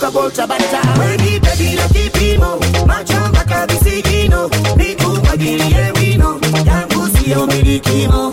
matwenda tukabolta bata weni baby la kipimo macho mpaka nikumwagilie wino yangu sio milikimo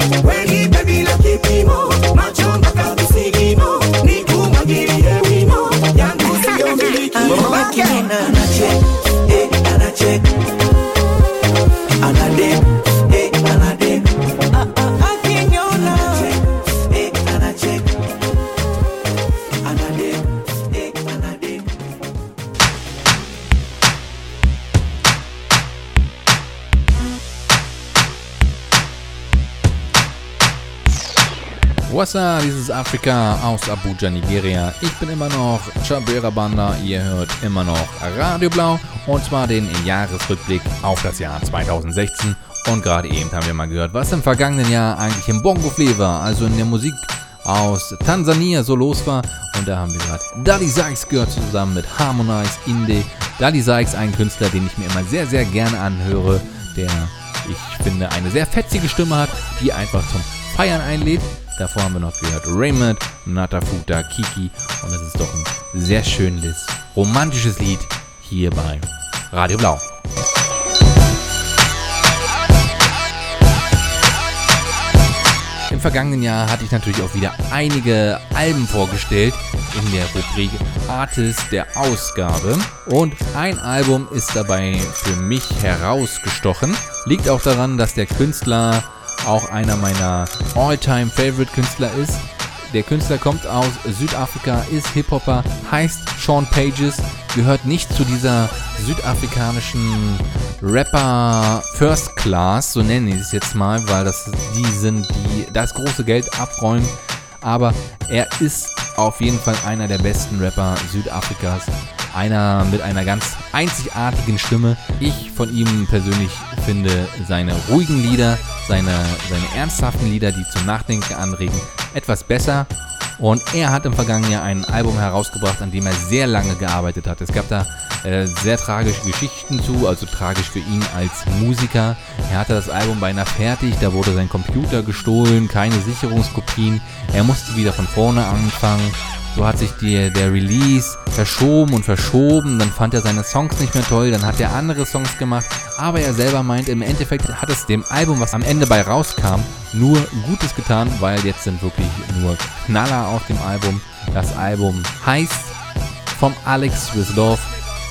up, dieses Afrika aus Abuja, Nigeria. Ich bin immer noch Chabera Banda, ihr hört immer noch Radio Blau und zwar den Jahresrückblick auf das Jahr 2016. Und gerade eben haben wir mal gehört, was im vergangenen Jahr eigentlich im Bongo Flavor, also in der Musik aus Tansania so los war. Und da haben wir gerade Daddy Sykes gehört zusammen mit Harmonize Inde. Daddy Sykes, ein Künstler, den ich mir immer sehr, sehr gerne anhöre, der ich finde eine sehr fetzige Stimme hat, die einfach zum Feiern einlädt. Davor haben wir noch gehört Raymond, Natafuta, Kiki und das ist doch ein sehr schönes, romantisches Lied hier bei Radio Blau. Im vergangenen Jahr hatte ich natürlich auch wieder einige Alben vorgestellt in der Rubrik Artist der Ausgabe. Und ein Album ist dabei für mich herausgestochen. Liegt auch daran, dass der Künstler auch einer meiner All-Time Favorite Künstler ist. Der Künstler kommt aus Südafrika, ist Hip-Hopper, heißt Sean Pages, gehört nicht zu dieser südafrikanischen Rapper First Class, so nenne ich es jetzt mal, weil das die sind, die das große Geld abräumen. Aber er ist auf jeden Fall einer der besten Rapper Südafrikas. Einer mit einer ganz einzigartigen Stimme. Ich von ihm persönlich finde seine ruhigen Lieder, seine, seine ernsthaften Lieder, die zum Nachdenken anregen, etwas besser. Und er hat im vergangenen Jahr ein Album herausgebracht, an dem er sehr lange gearbeitet hat. Es gab da äh, sehr tragische Geschichten zu, also tragisch für ihn als Musiker. Er hatte das Album beinahe fertig, da wurde sein Computer gestohlen, keine Sicherungskopien. Er musste wieder von vorne anfangen. So hat sich die, der Release verschoben und verschoben. Dann fand er seine Songs nicht mehr toll. Dann hat er andere Songs gemacht. Aber er selber meint, im Endeffekt hat es dem Album, was am Ende bei rauskam, nur Gutes getan, weil jetzt sind wirklich nur Knaller auf dem Album. Das Album heißt vom Alex with Love.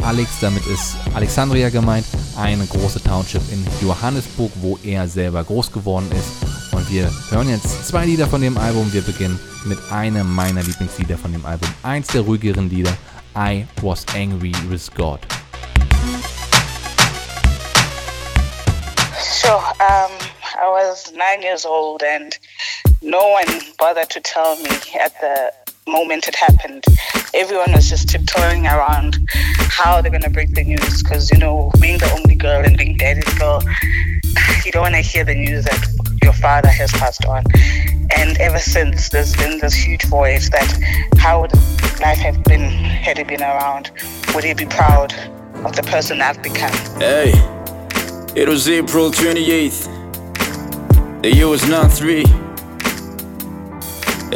Alex, damit ist Alexandria gemeint, eine große Township in Johannesburg, wo er selber groß geworden ist. Wir hören jetzt zwei Lieder von dem Album. Wir beginnen mit einem meiner Lieblingslieder von dem Album. Eins der ruhigeren Lieder, I Was Angry with God. So, um, I was nine years old, and no one bothered to tell me at the moment it happened. Everyone was just tiptoeing around how they're gonna break the news, because you know, being the only girl and being daddy's girl, you don't want to hear the news that your father has passed on. And ever since, there's been this huge voice that how would life have been had he been around? Would he be proud of the person I've become? Hey, it was April 28th. The year was not three.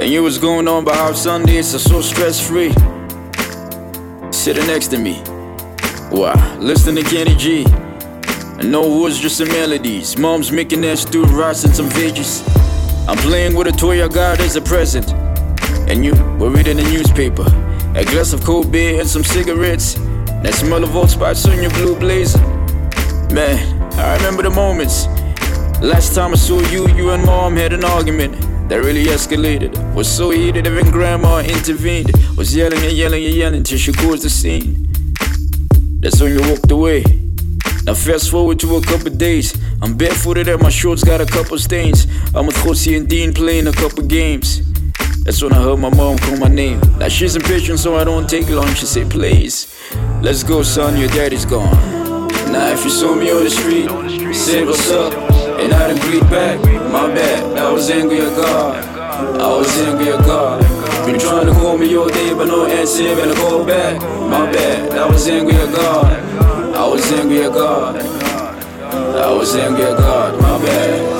And you was going on about how Sundays are so stress free. Sitting next to me. Wow, listening to Kenny G. And no words, just some melodies. Mom's making that stewed rice and some veggies. I'm playing with a toy I got as a present. And you were reading the newspaper. A glass of cold beer and some cigarettes. That smell of old spice on your blue blazer. Man, I remember the moments. Last time I saw you, you and mom had an argument that really escalated. Was so heated, even grandma intervened. Was yelling and yelling and yelling till she caused the scene. That's when you walked away. Now fast forward to a couple days. I'm barefooted and my shorts got a couple stains. I'm with Jose and Dean playing a couple games. That's when I heard my mom call my name. Now she's impatient, so I don't take long. She said, please, let's go, son, your daddy's gone. Now if you saw me on the street, say what's up, and I didn't greet back, my bad. I was angry at God. I was angry at God. Been trying to call me all day, but no answer, and I call back. My bad. I was angry at God. I was angry at God. I was angry at God. My bad.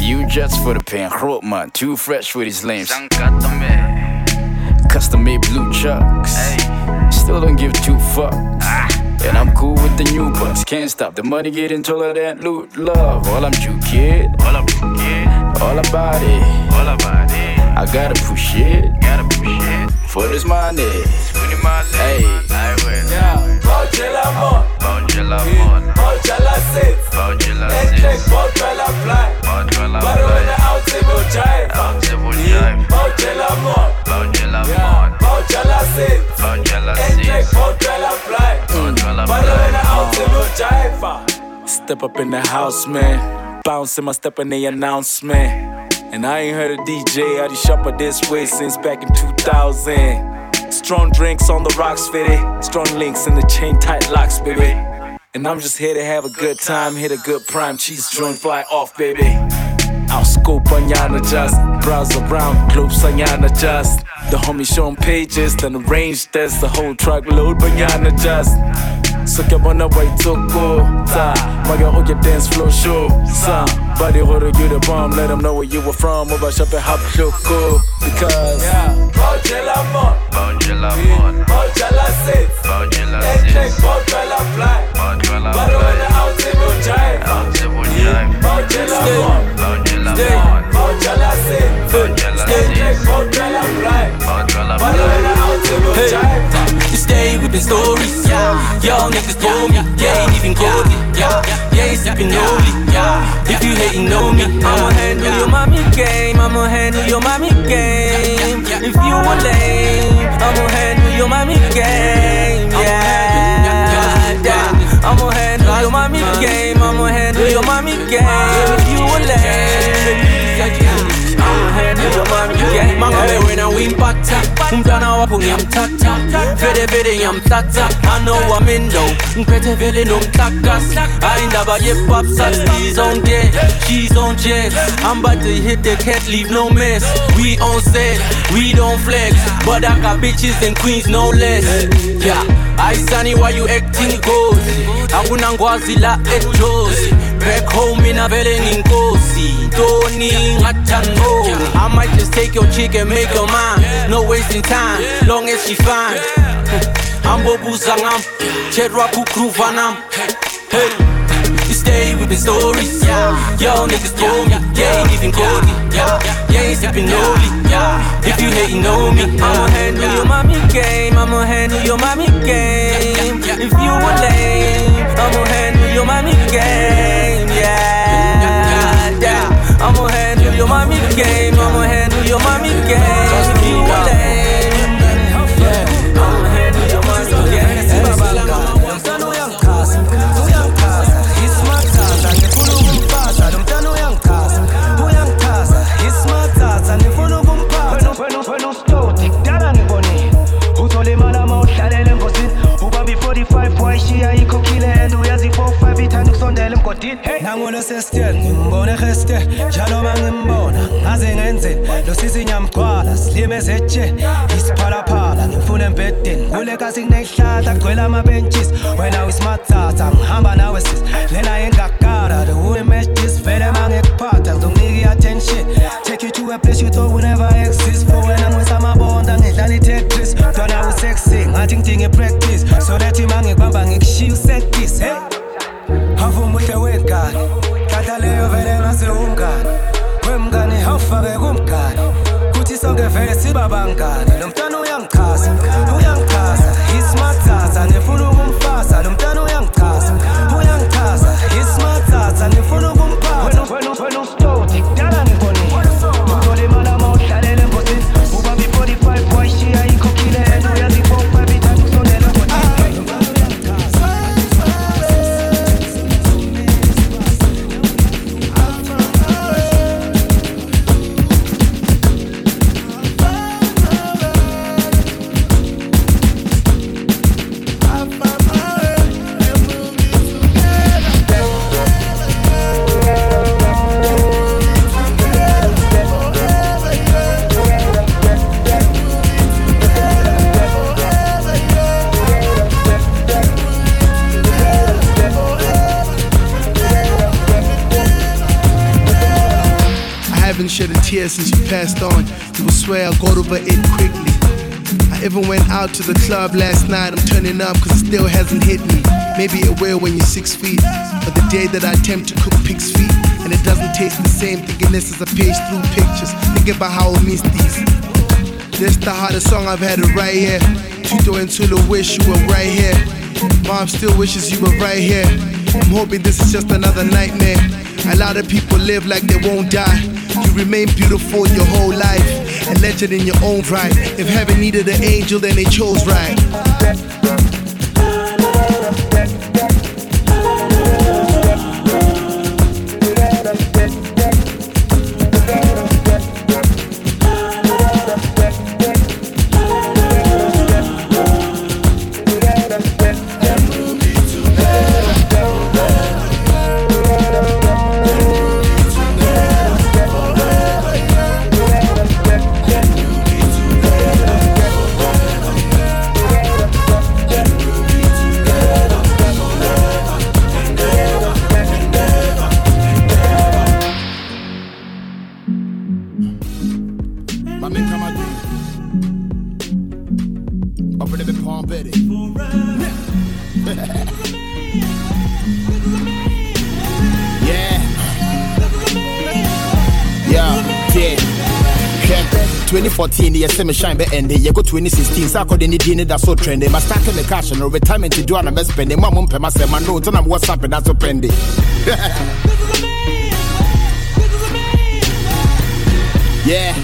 Few jets for the pen, groot man, too fresh for these lames. Custom made blue chucks, still don't give two fucks. Ah. And I'm cool with the new bucks, can't stop the money getting taller than loot love. All I'm Jew kid, all I'm kid, all about it, all about it. I gotta push it, gotta push it. For this money. Hey, Angela Mon. Angela sits. Angela sits. Tek bad girl a fly. Bad girl a fly. Barone out se bo Step up in the house man. Bounce in my step and they announce me And I ain't heard a DJ out of shopper this way since back in 2000 Strong drinks on the rocks, fitted. Strong links in the chain tight locks, baby. And I'm just here to have a good time, hit a good prime. Cheese joint, fly off, baby. I'll scope on yana just, browse around, globes on yana just. The homie showing pages, then arrange that's the whole truck truckload, but yana just. So que bona way to toko ta Maga on your dance floor show Sa. Body hold you the bomb Let them know where you were from. Over shop and hop choco Because Oggi l'amor Oggi l'amor Oggi la sit Oggi la sit E check Oggi la fly Oggi la fly Parole out in your jive Out in your jive Oggi l'amor Oggi l'amor Oggi la sit Oggi la sit check Oggi la fly Oggi la fly Parole out in your jive You stay with the stories, yeah. Y'all niggas told me, yeah, ain't even goldie, yeah. Yeah, ain't sipping only, yeah. If you hating on me, I'ma handle your mommy game, I'ma handle your mommy game. If you a lame, I'ma handle your mommy game, yeah. I'ma handle your mommy game, I'ma handle your mommy game. If you a lame, Handle your mommy game. Mangabe wena wimpata, umntwana wakho ngiyamthatha vele vele ngiyamthatha I know I'm in though. Ngiphethe vele nomxakasi hayi indaba ye-popsat He's on deck, she's on jet I'm about to hit the cat, leave no mess. We on set, we don't flex. But I got bitches and queens no less. Yeah, I sunny why you acting ghost Hakuna ngwazi la ejosi Back home mina vele nginkosi Tony ngathangoni I might just take your chick and make her mine. No wasting time, long as she fine. *laughs* Ambobuza ngam chedwa kugroova nam hey you stay with the stories. Y'all niggas told me. Yeah, ain't even goldie Yeah, yeah, ain't sipping only Yeah, if you hating on me. I'ma handle your mommy game. I'ma handle your mommy game. If you a lame I'ma handle your mommy game Yeah, yeah. I'ma handle your mommy game I'ma handle your mommy game nangona sestel ngimbone geste njalo mangimbona ngaze ngenzeni lo sisi nyamgcwala silime ezetshe isiphalaphala ngimfuna embedeni kule kasi kunehlahla kugcwele ama-benches wena club last night. I'm turning up cause it still hasn't hit me. Maybe it will when you're six feet. But the day that I attempt to cook pig's feet and it doesn't taste the same, thinking this is a page through pictures. Thinking about how I miss these. This the hardest song I've had it right here. Tito and Tula wish you were right here. Mom still wishes you were right here. I'm hoping this is just another nightmare. A lot of people live like they won't die. You remain beautiful your whole life. A legend in your own right. If heaven needed an angel, then they chose right. 2014 yɛsɛ me shine bɛ ɛnde yɛkɔ 2016 sɛ akɔde ne din ne da so trende mastake me cash no retirement do ana bɛspɛnde ma mo mpɛma sɛ ma no ntina mo whatsapp da so pɛnde *laughs* yeah.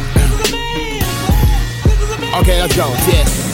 Okay let's go yeah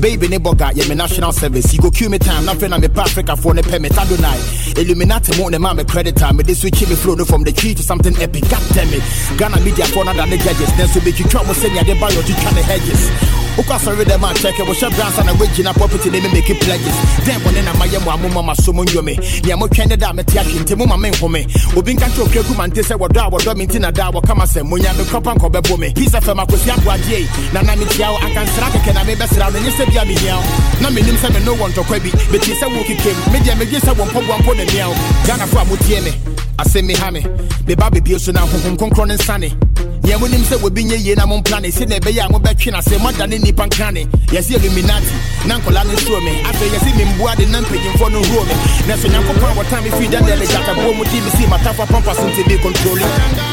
Baby ne boga, yeah me national service. You go kill me time, nothing I'm a Africa for ne permit. Adonai, Illuminati mo ne ma me credit time. Me this switch me flow no from the tree to something epic. God damn it, Ghana media for than the judges. Then so make you try mo send ya de buy your trying the hedges. Uka sorry them man check it. We share brands and a in a property they me make it pledges. Then na my yamo amu mama twende da me tia kinte mo mama home. Obi nka tro kweku man te se wodo a wodo me ntina da wo kama se mo nya me kopa nko bebo me. Pisa fe makosi agwaje. Na na me tia wo akansra keke na me besra no nyese bia me hiao. Na me nim se me no want to kwabi. Be ti se wo kikem. Me dia me gye se wo mpo mpo na miao. Ghana fo amotie me. Asɛm me ha me. Me ba bebie so na honhom kronkron ne nsane. Yɛn mo nim sɛ wobi nyɛ yie na mo mpla ne sɛ na ɛbɛyɛ a mobɛtwe na sɛ moada ne nnipa nka ne yɛsɛ illuminati. Na nkɔla no nsuo me afei yɛsɛ memboa de na mpanyimfoɔ no nhuo me na sɛ nyankopɔn a wɔta me firi da dɛ legyataboɔ mu di me sii matafa pampa so nti bi kontrole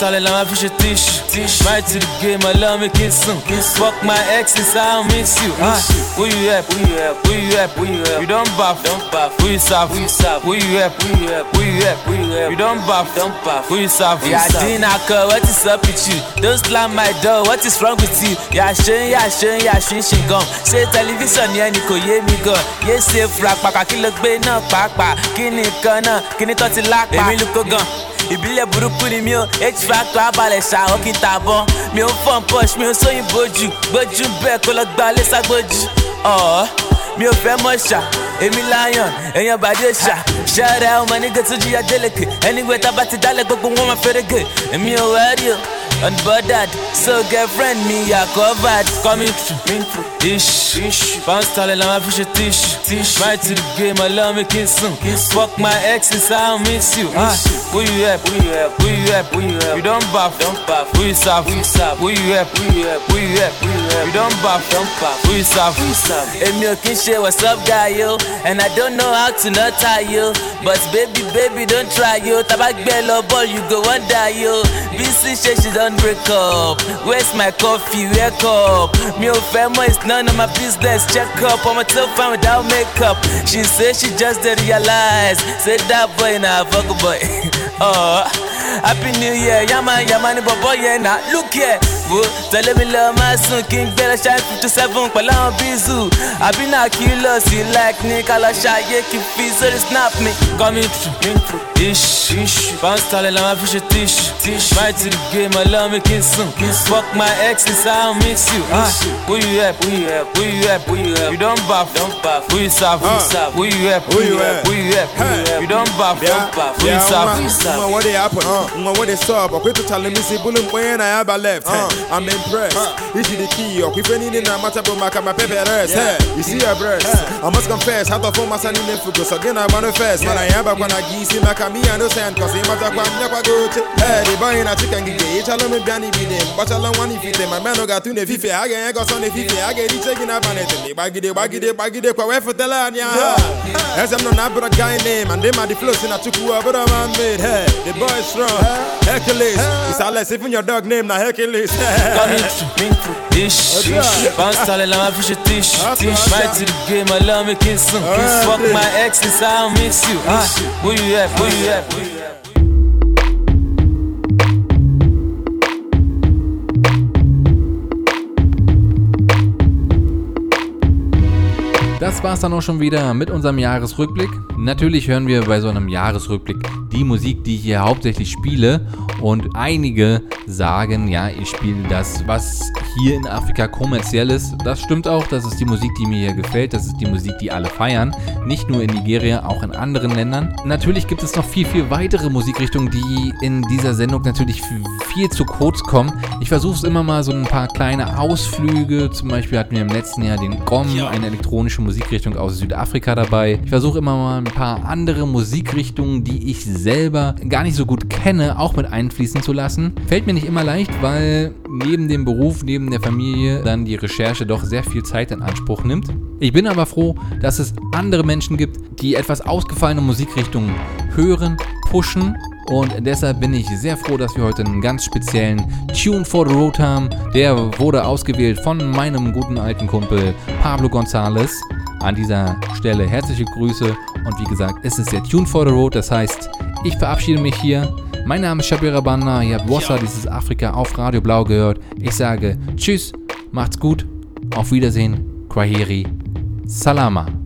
ish. Bounce talent, I'm a fish tish. Right to the game, I love me kiss. Fuck my exes, I miss you. Ah, who you help? Who you help? Who you help? Who you help? You don't buff, don't buff. Who you serve? Who you serve? Who you help? Who you help? Who you? Who you don't buff, don't buff. Who you serve? Yeah, Dina, what is up with you? Don't slam my door, what is wrong with you? Yeah, shame, yeah, shame, yeah, shame, shame, gum. Say television, yeah, Nico, yeah, me go. Yeah, safe, rap, paka, kilo, gbé náà, pàápàá. Kí ni kan náà? Kí ni kan ti lápá? Èmi ló kó gan. Ìbílẹ̀ burúkú ni mi ò h factor abalẹ̀ ṣàwọ́ kí n tàbọ̀ mi ò fọ́n push mi ò sóyìn bójú. Gbójú bẹ́ẹ̀ kó lọ gba lẹ́sàgbójú ọ̀ọ́ mi ò fẹ́ mọ̀ ṣá. Èmi lion èèyàn bàdé ṣá. Out my nigga tó jí adélèké anyway tá a bá ti dálẹ̀ gbogbo wọn máa fẹ́rẹ̀ gé. Èmi ò wẹ́rí o. Unbothered so girlfriend mi yà covered. Coming through. Ish sterling la máa fi ṣe tish right to the game ọlọ́run mi kí n sùn fuck my ex is how I miss you. Ah who you help who you help who you help who you help you don baff don baff who you serve who you serve who you help who you help who you help who you help you don baff don baff who you serve who you ò kí n what's up guy yo and I don't know how to not tie yo but baby baby don't try yo taba gbẹ lọ ball you go wan die yo bc ṣe she don break up where's my coffee where cup mi ò fẹ́ mọ́ it's none of my business check up tó fine without makeup she say she just dey realize say that boy na fuck boy oh, happy new year yama yama ni bọ̀bọ̀ yẹn na look here wo tẹ̀lé mi lọ máa sùn kí n gbẹ́rẹ́ ṣáà fifty seven pẹ̀lú àwọn bízù. Àbí náà kí lọ sí like ní ká lọ ṣàyè kí n fi sórí snap mi. Coming through ish ish pound sterling la máa fi ṣe tish right to the game ọlọ́run mi kí n sùn. Fuck my ex is how I miss you. Ah who you help? Who you help? Who you help? Who you help? You don baff don baff who you serve? Who you serve. Who you help? Who you help? who you help? Who you help? You don baff don baff who you serve? Who you serve. Mwa what they happen, mwa what they stop. Okweto challenge me say bulum when I have a left. I'm impressed. This is the key. Okweto ni na mata bo maka ma pepe rest. Hey, you see your breast. I must confess, how to form my son in the focus. Again I manifest. Man I am back when I gisi maka me send cause he mata kwa mnya go to. Hey, the boy in a chicken gige. Each alone me biani bi dem. But alone one if it my man no got to ne fife. I get go son ne fife. I get it checking up on it. Bagide bagide bagide kwa we for tell anya. As I'm no na bro guy name and them are the flows in a chuku but I'm made. Hey, the boy is strong. Hercules. It's all less even your dog name na Hercules. Coming through ish pound sterling la máa fi ṣe tish right to the game ọlọ́run mi kí n sùn fuck my ex is how I miss you ah who you help who you help who you help. Das war's dann auch schon wieder mit unserem Jahresrückblick. Natürlich hören wir bei so einem Jahresrückblick die Musik, die ich hier hauptsächlich spiele. Und einige sagen, ja, ich spiele das, was hier in Afrika kommerziell ist. Das stimmt auch. Das ist die Musik, die mir hier gefällt. Das ist die Musik, die alle feiern. Nicht nur in Nigeria, auch in anderen Ländern. Natürlich gibt es noch viel, viel weitere Musikrichtungen, die in dieser Sendung natürlich viel zu kurz kommen. Ich versuche es immer mal so ein paar kleine Ausflüge. Zum Beispiel hatten wir im letzten Jahr den Gom, eine elektronische Musikrichtung aus Südafrika dabei. Ich versuche immer mal ein paar andere Musikrichtungen, die ich selber gar nicht so gut kenne, auch mit einfließen zu lassen. Fällt mir nicht immer leicht, weil neben dem Beruf, neben der Familie dann die Recherche doch sehr viel Zeit in Anspruch nimmt. Ich bin aber froh, dass es andere Menschen gibt, die etwas ausgefallene Musikrichtungen hören, pushen und deshalb bin ich sehr froh, dass wir heute einen ganz speziellen Tune for the Road haben. Der wurde ausgewählt von meinem guten alten Kumpel Pablo González. An dieser Stelle herzliche Grüße und wie gesagt, es ist der Tune for the Road, das heißt, ich verabschiede mich hier. Mein Name ist Shabira Banda, ihr habt Wassa, dieses Afrika auf Radio Blau gehört. Ich sage Tschüss, macht's gut, auf Wiedersehen, Kwaheri, Salama.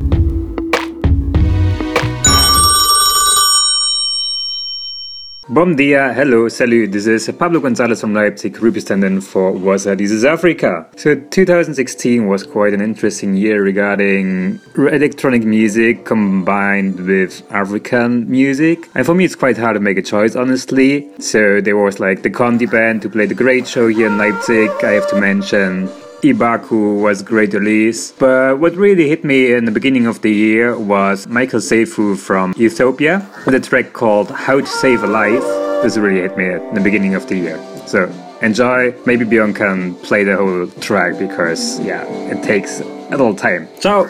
Bom dia, hello, salut. This is Pablo Gonzalez from Leipzig, representing for. This is Africa. So 2016 was quite an interesting year regarding electronic music combined with African music. And for me, it's quite hard to make a choice, honestly. So there was like the Conti band to play the great show here in Leipzig. I have to mention Ibaaku was great release. But what really hit me in the beginning of the year was Mikael Seifu from Ethiopia with a track called How to Save a Life. This really hit me at the beginning of the year. So enjoy. Maybe Bjorn can play the whole track because yeah, it takes a little time. Ciao!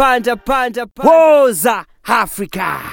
Chabwela panda banja woza africa